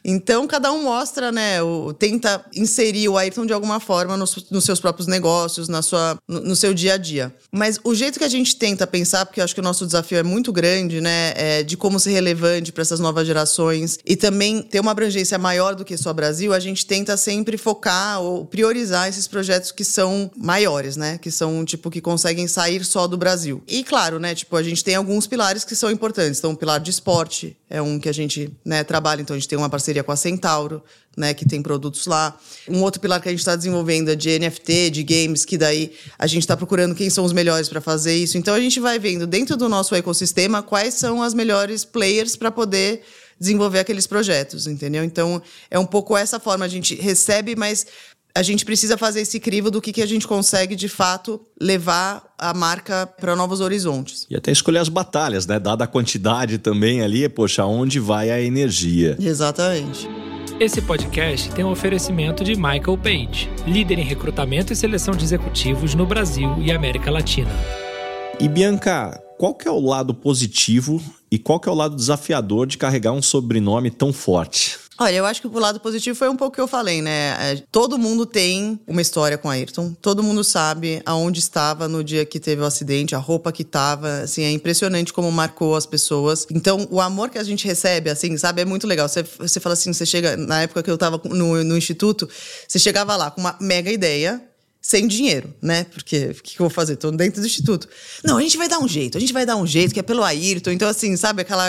Então, cada um mostra, né, o, tenta inserir o Ayrton de alguma forma nos, nos, seus próprios negócios, na sua, no, no, seu dia a dia. Mas o jeito que a gente tenta pensar, porque eu acho que o nosso desafio é muito grande, né, é de como ser relevante para essas novas gerações e também ter uma abrangência maior do que só Brasil, a gente tenta sempre focar ou priorizar esses projetos que são maiores, né, que são, tipo, que conseguem sair só do Brasil. E, claro, né, tipo, a gente tem alguns pilares que são importantes. Então, o pilar de esporte é um que a gente, né, trabalha. Então, a gente tem uma parceria com a Centauro, né, que tem produtos lá. Um outro pilar que a gente está desenvolvendo é de NFT, de games, que daí a gente está procurando quem são os melhores para fazer isso. Então a gente vai vendo dentro do nosso ecossistema quais são as melhores players para poder desenvolver aqueles projetos, entendeu? Então é um pouco essa forma a gente recebe, mas a gente precisa fazer esse crivo do que, que a gente consegue de fato levar a marca para novos horizontes. E até escolher as batalhas, né? Dada a quantidade também ali, poxa, onde vai a energia? Exatamente. Esse podcast tem um oferecimento de Michael Page, líder em recrutamento e seleção de executivos no Brasil e América Latina. E Bianca, qual que é o lado positivo e qual que é o lado desafiador de carregar um sobrenome tão forte? Olha, eu acho que o lado positivo foi um pouco o que eu falei, né? É, todo mundo tem uma história com Ayrton. Todo mundo sabe aonde estava no dia que teve o acidente, a roupa que estava. Assim, é impressionante como marcou as pessoas. Então, o amor que a gente recebe, assim, sabe, é muito legal. Você, você fala assim, você chega. Na época que eu estava no, no instituto, você chegava lá com uma mega ideia, sem dinheiro, né? Porque o que, que eu vou fazer? Tô dentro do instituto. Não, a gente vai dar um jeito, a gente vai dar um jeito, que é pelo Ayrton. Então, assim, sabe, aquela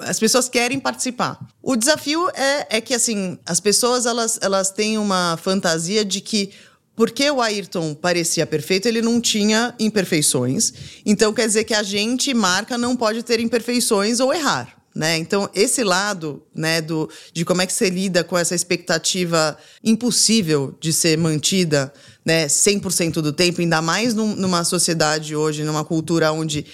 as pessoas querem participar. O desafio é, é que, assim, as pessoas elas, elas têm uma fantasia de que porque o Ayrton parecia perfeito, ele não tinha imperfeições. Então quer dizer que a gente, marca, não pode ter imperfeições ou errar. Né? Então, esse lado né, do, de como é que você lida com essa expectativa impossível de ser mantida né, 100% do tempo, ainda mais num, numa sociedade hoje, numa cultura onde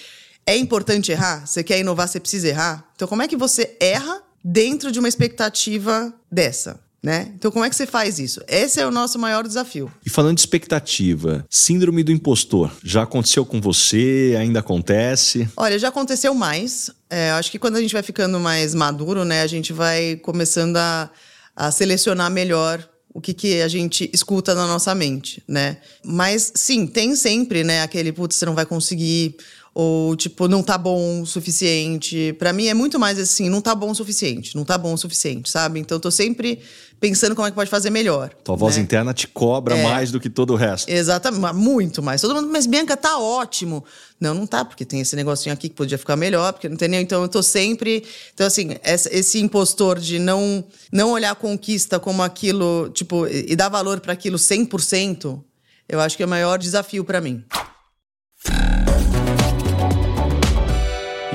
é importante errar? Você quer inovar, você precisa errar? Então, como é que você erra dentro de uma expectativa dessa? Né? Então, como é que você faz isso? Esse é o nosso maior desafio. E falando de expectativa, síndrome do impostor, já aconteceu com você? Ainda acontece? Olha, já aconteceu mais. É, acho que quando a gente vai ficando mais maduro, né, a gente vai começando a, a selecionar melhor o que, que a gente escuta na nossa mente, né? Mas sim, tem sempre, né, aquele putz, você não vai conseguir, ou tipo, não tá bom o suficiente. Para mim é muito mais assim, não tá bom o suficiente, não tá bom o suficiente, sabe? Então eu tô sempre pensando como é que pode fazer melhor. Tua voz né? interna te cobra é, mais do que todo o resto. Exatamente, muito mais. Todo mundo, mas Bianca, tá ótimo. Não, não tá, porque tem esse negocinho aqui que podia ficar melhor, porque não entendeu? Então eu tô sempre. Então, assim, esse impostor de não, não olhar a conquista como aquilo, tipo, e dar valor para aquilo 100%, eu acho que é o maior desafio para mim.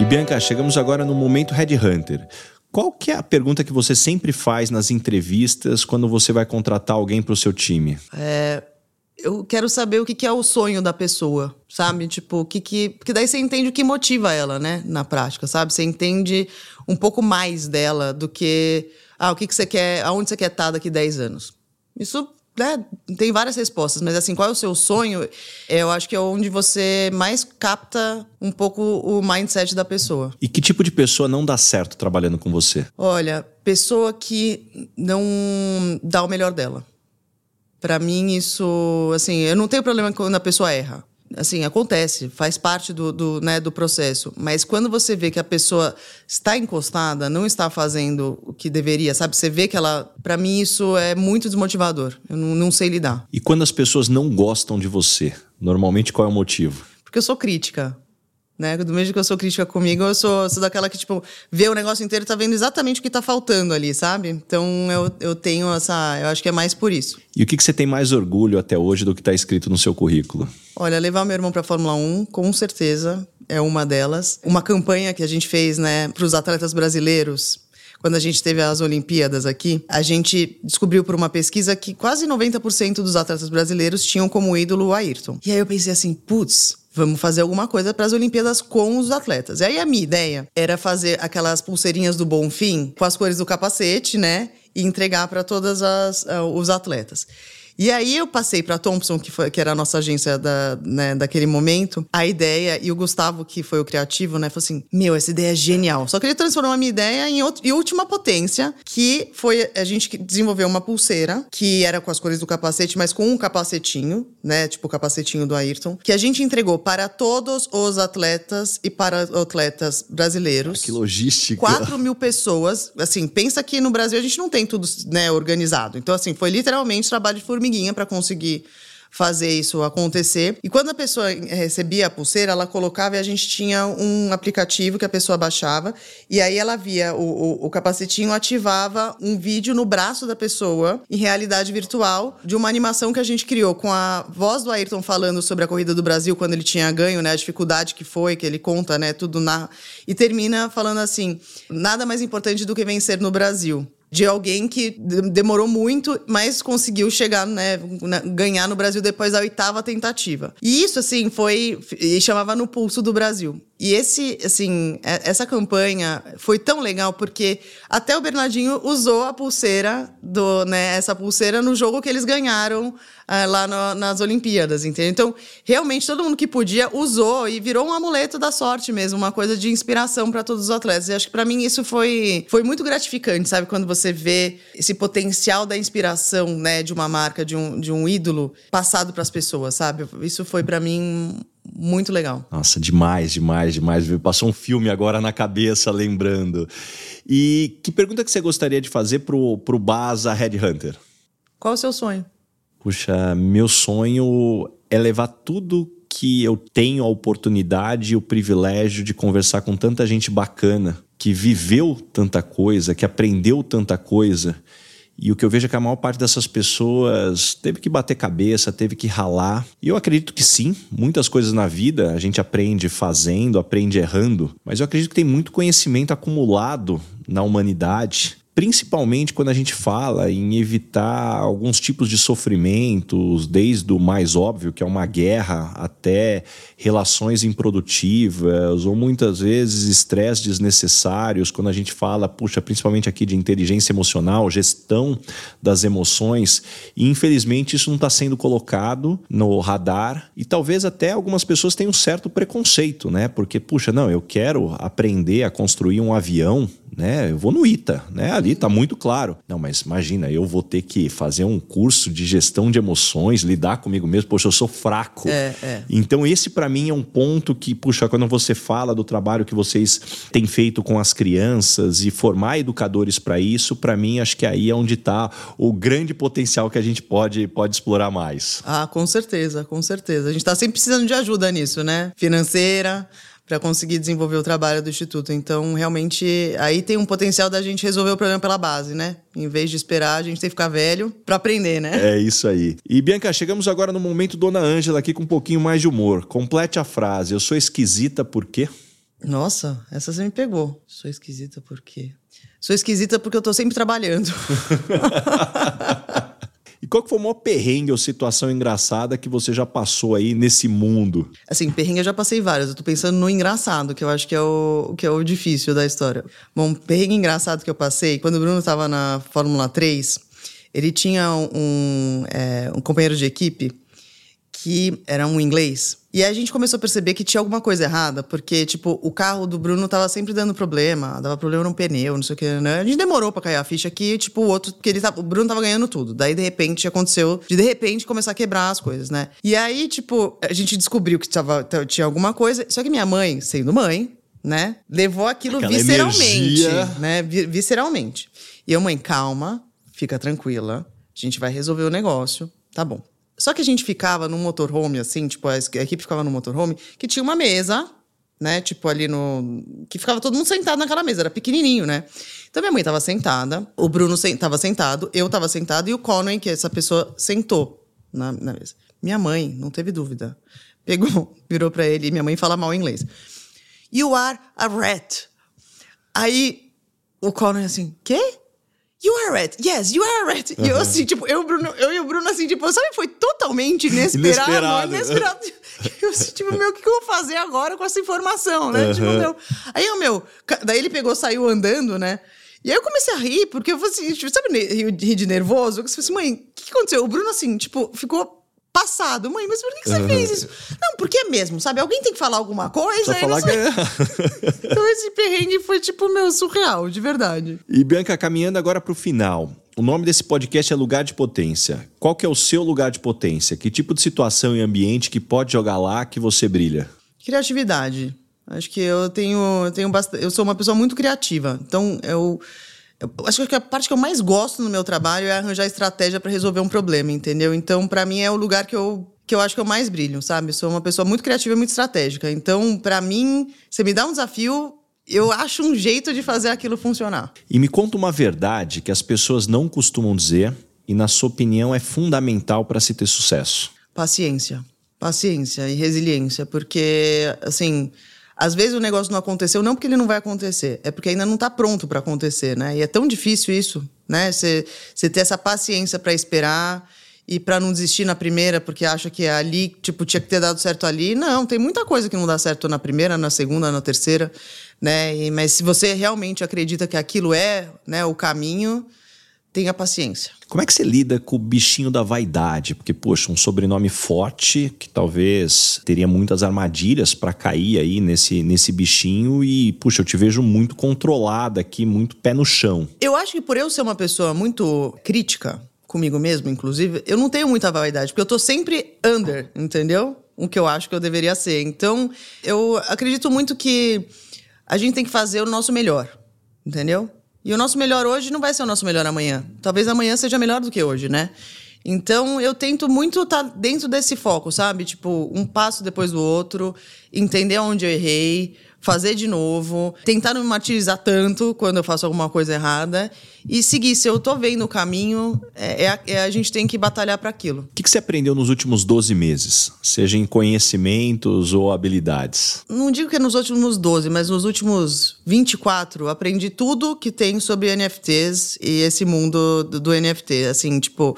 E Bianca, chegamos agora no momento Headhunter. Qual que é a pergunta que você sempre faz nas entrevistas quando você vai contratar alguém para o seu time? É, eu quero saber o que, que é o sonho da pessoa, sabe? Tipo, o que que... Porque daí você entende o que motiva ela, né? Na prática, sabe? Você entende um pouco mais dela do que... Ah, o que, que você quer... Aonde você quer estar daqui 10 anos? Isso né, tem várias respostas, mas assim, qual é o seu sonho? Eu acho que é onde você mais capta um pouco o mindset da pessoa. E que tipo de pessoa não dá certo trabalhando com você? Olha, pessoa que não dá o melhor dela. Para mim, isso, assim, eu não tenho problema quando a pessoa erra assim, acontece, faz parte do, do, né, do processo. Mas quando você vê que a pessoa está encostada, não está fazendo o que deveria, sabe? Você vê que ela. Para mim, isso é muito desmotivador. Eu não, não sei lidar. E quando as pessoas não gostam de você, normalmente qual é o motivo? Porque eu sou crítica né? Do mesmo que eu sou crítica comigo, eu sou, sou daquela que, tipo, vê o negócio inteiro e tá vendo exatamente o que tá faltando ali, sabe? Então eu, eu tenho essa. Eu acho que é mais por isso. E o que, que você tem mais orgulho até hoje do que tá escrito no seu currículo? Olha, levar meu irmão pra Fórmula 1, com certeza, é uma delas. Uma campanha que a gente fez, né, pros atletas brasileiros quando a gente teve as Olimpíadas aqui, a gente descobriu por uma pesquisa que quase 90% dos atletas brasileiros tinham como ídolo o Ayrton. E aí eu pensei assim, putz, vamos fazer alguma coisa para as Olimpíadas com os atletas. E aí a minha ideia era fazer aquelas pulseirinhas do Bonfim com as cores do capacete, né? E entregar para todos uh, os atletas. E aí eu passei para Thompson, que, foi, que era a nossa agência da, né, daquele momento, a ideia, e o Gustavo, que foi o criativo, né, falou assim: Meu, essa ideia é genial. Só que ele transformou a minha ideia em, outro, em última potência, que foi a gente desenvolveu uma pulseira, que era com as cores do capacete, mas com um capacetinho, né? Tipo o capacetinho do Ayrton, que a gente entregou para todos os atletas e para atletas brasileiros. Ah, que logística. 4 mil pessoas. Assim, pensa que no Brasil a gente não tem tudo né, organizado. Então, assim, foi literalmente trabalho de formiga formiguinha para conseguir fazer isso acontecer. E quando a pessoa recebia a pulseira, ela colocava e a gente tinha um aplicativo que a pessoa baixava e aí ela via o, o, o, capacetinho ativava um vídeo no braço da pessoa em realidade virtual de uma animação que a gente criou com a voz do Ayrton falando sobre a corrida do Brasil quando ele tinha ganho, né, a dificuldade que foi, que ele conta, né, tudo na e termina falando assim: nada mais importante do que vencer no Brasil de alguém que demorou muito, mas conseguiu chegar, né, ganhar no Brasil depois da oitava tentativa. E isso, assim, foi. E chamava No Pulso do Brasil. E esse, assim, essa campanha foi tão legal porque até o Bernardinho usou a pulseira do, né, essa pulseira no jogo que eles ganharam uh, lá no, nas Olimpíadas, entendeu? Então, realmente todo mundo que podia usou e virou um amuleto da sorte mesmo, uma coisa de inspiração para todos os atletas. E acho que para mim isso foi, foi muito gratificante, sabe, quando você vê esse potencial da inspiração, né, de uma marca, de um, de um ídolo passado para as pessoas, sabe? Isso foi para mim muito legal. Nossa, demais, demais, demais. Passou um filme agora na cabeça, lembrando. E que pergunta que você gostaria de fazer pro, pro Baza Headhunter? Qual é o seu sonho? Puxa, meu sonho é levar tudo que eu tenho a oportunidade e o privilégio de conversar com tanta gente bacana, que viveu tanta coisa, que aprendeu tanta coisa e o que eu vejo é que a maior parte dessas pessoas teve que bater cabeça, teve que ralar. E eu acredito que sim, muitas coisas na vida a gente aprende fazendo, aprende errando, mas eu acredito que tem muito conhecimento acumulado na humanidade principalmente quando a gente fala em evitar alguns tipos de sofrimentos, desde o mais óbvio, que é uma guerra, até relações improdutivas, ou muitas vezes estresse desnecessários, quando a gente fala, puxa, principalmente aqui de inteligência emocional, gestão das emoções, e infelizmente isso não está sendo colocado no radar, e talvez até algumas pessoas tenham um certo preconceito, né? Porque, puxa, não, eu quero aprender a construir um avião, né? Eu vou no ITA, né? Ali tá muito claro. Não, mas imagina, eu vou ter que fazer um curso de gestão de emoções, lidar comigo mesmo. Poxa, eu sou fraco. É, é. Então esse para mim é um ponto que, puxa, quando você fala do trabalho que vocês têm feito com as crianças e formar educadores para isso, para mim acho que aí é onde está o grande potencial que a gente pode pode explorar mais. Ah, com certeza, com certeza. A gente está sempre precisando de ajuda nisso, né? Financeira, para conseguir desenvolver o trabalho do Instituto. Então, realmente, aí tem um potencial da gente resolver o problema pela base, né? Em vez de esperar, a gente tem que ficar velho para aprender, né? É isso aí. E, Bianca, chegamos agora no momento Dona Ângela aqui com um pouquinho mais de humor. Complete a frase. Eu sou esquisita por quê? Nossa, essa você me pegou. Sou esquisita por quê? Sou esquisita porque eu tô sempre trabalhando. [LAUGHS] Qual que foi o maior perrengue ou situação engraçada que você já passou aí nesse mundo? Assim, perrengue eu já passei vários. Eu tô pensando no engraçado, que eu acho que é o, que é o difícil da história. Bom, perrengue engraçado que eu passei, quando o Bruno tava na Fórmula 3, ele tinha um, é, um companheiro de equipe que era um inglês. E aí a gente começou a perceber que tinha alguma coisa errada, porque, tipo, o carro do Bruno tava sempre dando problema, dava problema no pneu, não sei o que, né? A gente demorou pra cair a ficha que, tipo, o outro, porque ele tava, o Bruno tava ganhando tudo. Daí, de repente, aconteceu de, de repente, começar a quebrar as coisas, né? E aí, tipo, a gente descobriu que tava, tinha alguma coisa, só que minha mãe, sendo mãe, né, levou aquilo Aquela visceralmente, energia. né? Visceralmente. E eu, mãe, calma, fica tranquila, a gente vai resolver o negócio, tá bom. Só que a gente ficava num motorhome, assim, tipo, a equipe ficava no motorhome, que tinha uma mesa, né? Tipo, ali no. Que ficava todo mundo sentado naquela mesa, era pequenininho, né? Então minha mãe estava sentada, o Bruno estava sentado, eu estava sentado e o Conway, que é essa pessoa, sentou na, na mesa. Minha mãe, não teve dúvida, pegou, [LAUGHS] virou para ele, minha mãe fala mal inglês. You are a rat. Aí o Conway assim, quê? You are rat. Yes, you are rat. Uhum. E eu assim, tipo, eu, Bruno, eu e o Bruno assim, tipo, sabe, foi totalmente inesperado. Inesperado. inesperado. [LAUGHS] eu assim, tipo, meu, o que, eu vou fazer agora com essa informação, né? Uhum. Tipo, meu. Aí o meu. Daí ele pegou, saiu andando, né? E aí eu comecei a rir, porque eu falei assim, tipo, sabe, rir de nervoso? Eu falei assim, mãe, o que aconteceu? O Bruno, assim, tipo, ficou passado. Mãe, mas por que, que você uhum. fez isso? Não, porque é mesmo, sabe? Alguém tem que falar alguma coisa. Só falar que é. [LAUGHS] então esse perrengue foi, tipo, meu, surreal, de verdade. E Bianca, caminhando agora pro final. O nome desse podcast é Lugar de Potência. Qual que é o seu lugar de potência? Que tipo de situação e ambiente que pode jogar lá que você brilha? Criatividade. Acho que eu tenho, eu tenho bastante, eu sou uma pessoa muito criativa. Então eu eu acho que a parte que eu mais gosto no meu trabalho é arranjar estratégia para resolver um problema, entendeu? Então, para mim, é o lugar que eu, que eu acho que eu mais brilho, sabe? Eu sou uma pessoa muito criativa e muito estratégica. Então, para mim, você me dá um desafio, eu acho um jeito de fazer aquilo funcionar. E me conta uma verdade que as pessoas não costumam dizer e, na sua opinião, é fundamental para se ter sucesso. Paciência. Paciência e resiliência, porque, assim às vezes o negócio não aconteceu não porque ele não vai acontecer, é porque ainda não está pronto para acontecer, né? E é tão difícil isso, né? Você ter essa paciência para esperar e para não desistir na primeira porque acha que é ali, tipo, tinha que ter dado certo ali. Não, tem muita coisa que não dá certo na primeira, na segunda, na terceira, né? E, mas se você realmente acredita que aquilo é, né, o caminho, tenha paciência. Como é que você lida com o bichinho da vaidade? Porque, poxa, um sobrenome forte que talvez teria muitas armadilhas para cair aí nesse, nesse bichinho e, puxa, eu te vejo muito controlada aqui, muito pé no chão. Eu acho que por eu ser uma pessoa muito crítica comigo mesmo, inclusive, eu não tenho muita vaidade, porque eu tô sempre under, entendeu? O que eu acho que eu deveria ser. Então, eu acredito muito que a gente tem que fazer o nosso melhor, entendeu? E o nosso melhor hoje não vai ser o nosso melhor amanhã. Talvez amanhã seja melhor do que hoje, né? Então eu tento muito estar tá dentro desse foco, sabe? Tipo, um passo depois do outro, entender onde eu errei, fazer de novo, tentar não me martirizar tanto quando eu faço alguma coisa errada e seguir. Se eu tô vendo o caminho, é, é, é a gente tem que batalhar para aquilo. O que, que você aprendeu nos últimos 12 meses? Seja em conhecimentos ou habilidades? Não digo que é nos últimos 12, mas nos últimos 24, aprendi tudo que tem sobre NFTs e esse mundo do, do NFT. Assim, tipo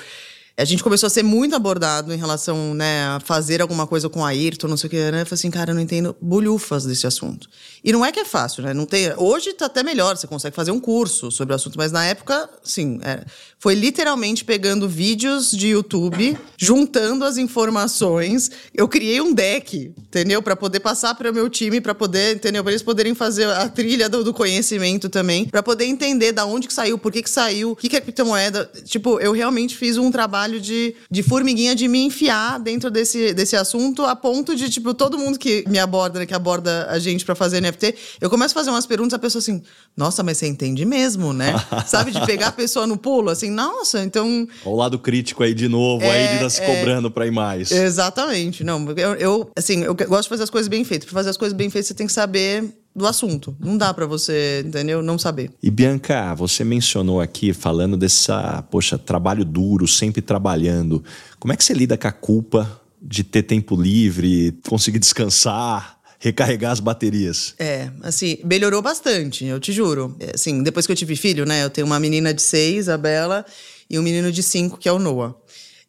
a gente começou a ser muito abordado em relação, né, a fazer alguma coisa com a Ayrton, não sei o que, né? Eu falei assim, cara, eu não entendo bolhufas desse assunto. E não é que é fácil, né? Não tem, hoje tá até melhor, você consegue fazer um curso sobre o assunto, mas na época, sim, é, foi literalmente pegando vídeos de YouTube, juntando as informações. Eu criei um deck, entendeu? Para poder passar para o meu time, para poder, entendeu? Para eles poderem fazer a trilha do, do conhecimento também, para poder entender da onde que saiu, por que que saiu, o que que é criptomoeda. Tipo, eu realmente fiz um trabalho de, de formiguinha de me enfiar dentro desse, desse assunto a ponto de, tipo, todo mundo que me aborda, né, que aborda a gente para fazer NFT, eu começo a fazer umas perguntas, a pessoa assim, nossa, mas você entende mesmo, né? [LAUGHS] Sabe, de pegar a pessoa no pulo, assim, nossa, então. o lado crítico aí de novo, é, aí de estar tá se é, cobrando para ir mais. Exatamente. Não, eu, eu, assim, eu gosto de fazer as coisas bem feitas. Para fazer as coisas bem feitas, você tem que saber do assunto. Não dá para você, entendeu? Não saber. E Bianca, você mencionou aqui falando dessa, poxa, trabalho duro, sempre trabalhando. Como é que você lida com a culpa de ter tempo livre, conseguir descansar? recarregar as baterias. É, assim, melhorou bastante, eu te juro. É, assim, depois que eu tive filho, né? Eu tenho uma menina de seis, a Bela, e um menino de cinco, que é o Noah.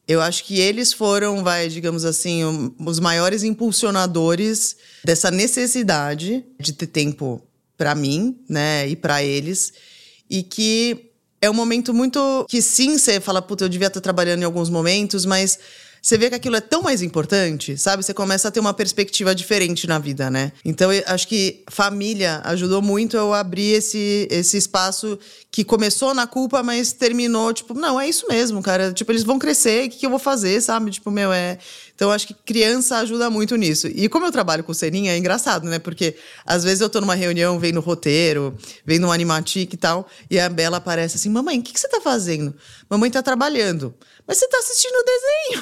Eu acho que eles foram, vai, digamos assim, um, os maiores impulsionadores dessa necessidade de ter tempo para mim, né, e para eles, e que é um momento muito que sim, você fala, puta, eu devia estar trabalhando em alguns momentos, mas você vê que aquilo é tão mais importante, sabe? Você começa a ter uma perspectiva diferente na vida, né? Então, eu acho que família ajudou muito eu abrir esse, esse espaço que começou na culpa, mas terminou, tipo, não, é isso mesmo, cara. Tipo, eles vão crescer, o que, que eu vou fazer, sabe? Tipo, meu, é. Então, acho que criança ajuda muito nisso. E como eu trabalho com Serinha, é engraçado, né? Porque às vezes eu tô numa reunião, vendo roteiro, vendo um animatic e tal, e a Bela aparece assim: Mamãe, o que, que você tá fazendo? Mamãe tá trabalhando. Mas você tá assistindo o desenho.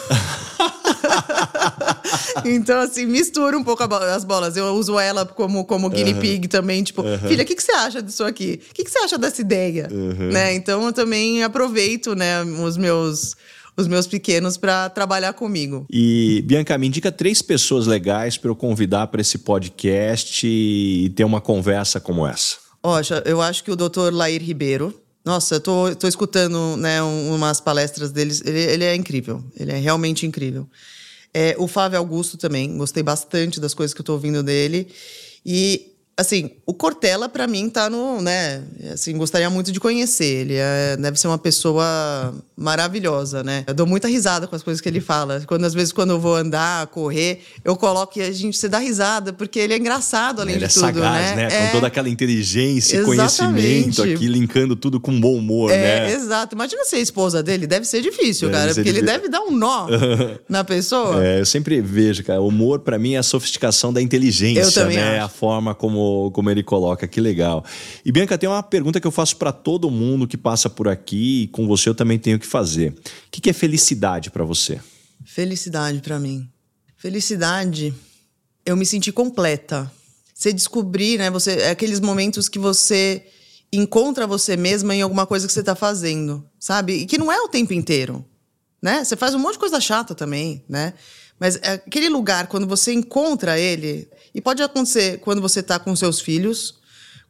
[LAUGHS] então, assim, mistura um pouco as bolas. Eu uso ela como, como guinea pig também. Tipo, uhum. filha, o que, que você acha disso aqui? O que, que você acha dessa ideia? Uhum. Né? Então, eu também aproveito, né, os meus os meus pequenos para trabalhar comigo. E Bianca, me indica três pessoas legais para eu convidar para esse podcast e ter uma conversa como essa. Oxa, eu acho que o Dr. Lair Ribeiro. Nossa, eu tô, tô escutando né, umas palestras deles. Ele, ele é incrível. Ele é realmente incrível. É, o Flávio Augusto também. Gostei bastante das coisas que eu tô ouvindo dele. E assim, o Cortella para mim tá no, né, assim, gostaria muito de conhecer. Ele é, deve ser uma pessoa maravilhosa, né? Eu dou muita risada com as coisas que ele fala. Quando às vezes quando eu vou andar, correr, eu coloco e a gente se dá risada, porque ele é engraçado além ele de é tudo, sagaz, né? né? É... Com toda aquela inteligência e conhecimento aqui, linkando tudo com bom humor, é, né? Exato. Imagina ser esposa dele, deve ser difícil, deve cara, ser porque difícil. ele deve dar um nó [LAUGHS] na pessoa. É, eu sempre vejo, cara, o humor para mim é a sofisticação da inteligência, né? Acho. A forma como, como ele coloca, que legal. E Bianca, tem uma pergunta que eu faço para todo mundo que passa por aqui e com você eu também tenho que fazer. O que, é felicidade para você? Felicidade para mim. Felicidade, eu me senti completa. Você descobrir, né? Você, é aqueles momentos que você encontra você mesma em alguma coisa que você está fazendo, sabe? E que não é o tempo inteiro, né? Você faz um monte de coisa chata também, né? Mas é aquele lugar, quando você encontra ele, e pode acontecer quando você está com seus filhos,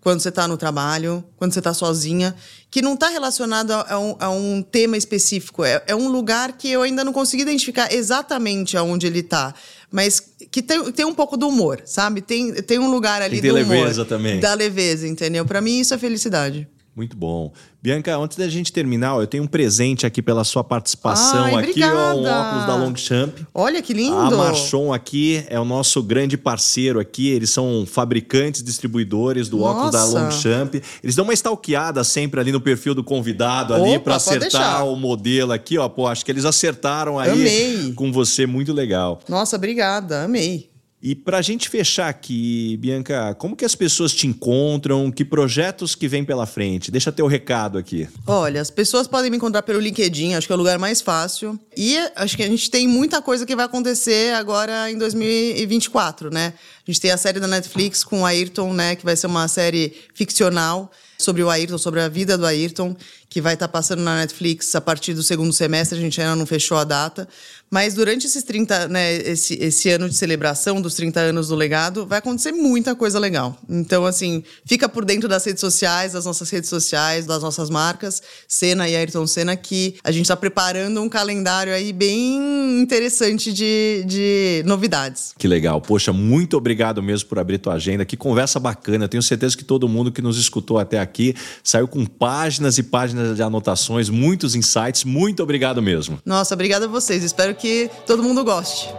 quando você está no trabalho, quando você está sozinha, que não está relacionado a, um, a, um, tema específico. É, é, um lugar que eu ainda não consegui identificar exatamente aonde ele está. Mas que tem, tem um pouco do humor, sabe? Tem, tem um lugar ali tem do humor. leveza também. Da leveza, entendeu? Para mim isso é felicidade. Muito bom. Bianca, antes da gente terminar, eu tenho um presente aqui pela sua participação Ai, aqui, ó, um óculos da Longchamp. Olha que lindo! A Marchon aqui é o nosso grande parceiro aqui, eles são fabricantes, distribuidores do Nossa. óculos da Longchamp. Eles dão uma stalkeada sempre ali no perfil do convidado ali para acertar o modelo aqui, ó. Pô, acho que eles acertaram aí Amei. com você, muito legal. Nossa, obrigada, amei. E para a gente fechar aqui, Bianca, como que as pessoas te encontram? Que projetos que vem pela frente? Deixa teu recado aqui. Olha, as pessoas podem me encontrar pelo LinkedIn, acho que é o lugar mais fácil. E acho que a gente tem muita coisa que vai acontecer agora em 2024, né? A gente tem a série da Netflix com o Ayrton, né? Que vai ser uma série ficcional sobre o Ayrton, sobre a vida do Ayrton, que vai estar tá passando na Netflix a partir do segundo semestre, a gente ainda não fechou a data. Mas durante esses 30, né, esse, esse ano de celebração dos 30 anos do legado, vai acontecer muita coisa legal. Então, assim, fica por dentro das redes sociais, das nossas redes sociais, das nossas marcas, Senna e Ayrton Senna, que a gente está preparando um calendário aí bem interessante de, de novidades. Que legal. Poxa, muito obrigado mesmo por abrir tua agenda. Que conversa bacana. Tenho certeza que todo mundo que nos escutou até aqui saiu com páginas e páginas de anotações, muitos insights. Muito obrigado mesmo. Nossa, obrigada a vocês. Espero que todo mundo goste.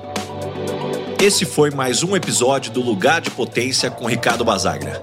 Esse foi mais um episódio do Lugar de Potência com Ricardo Basagra.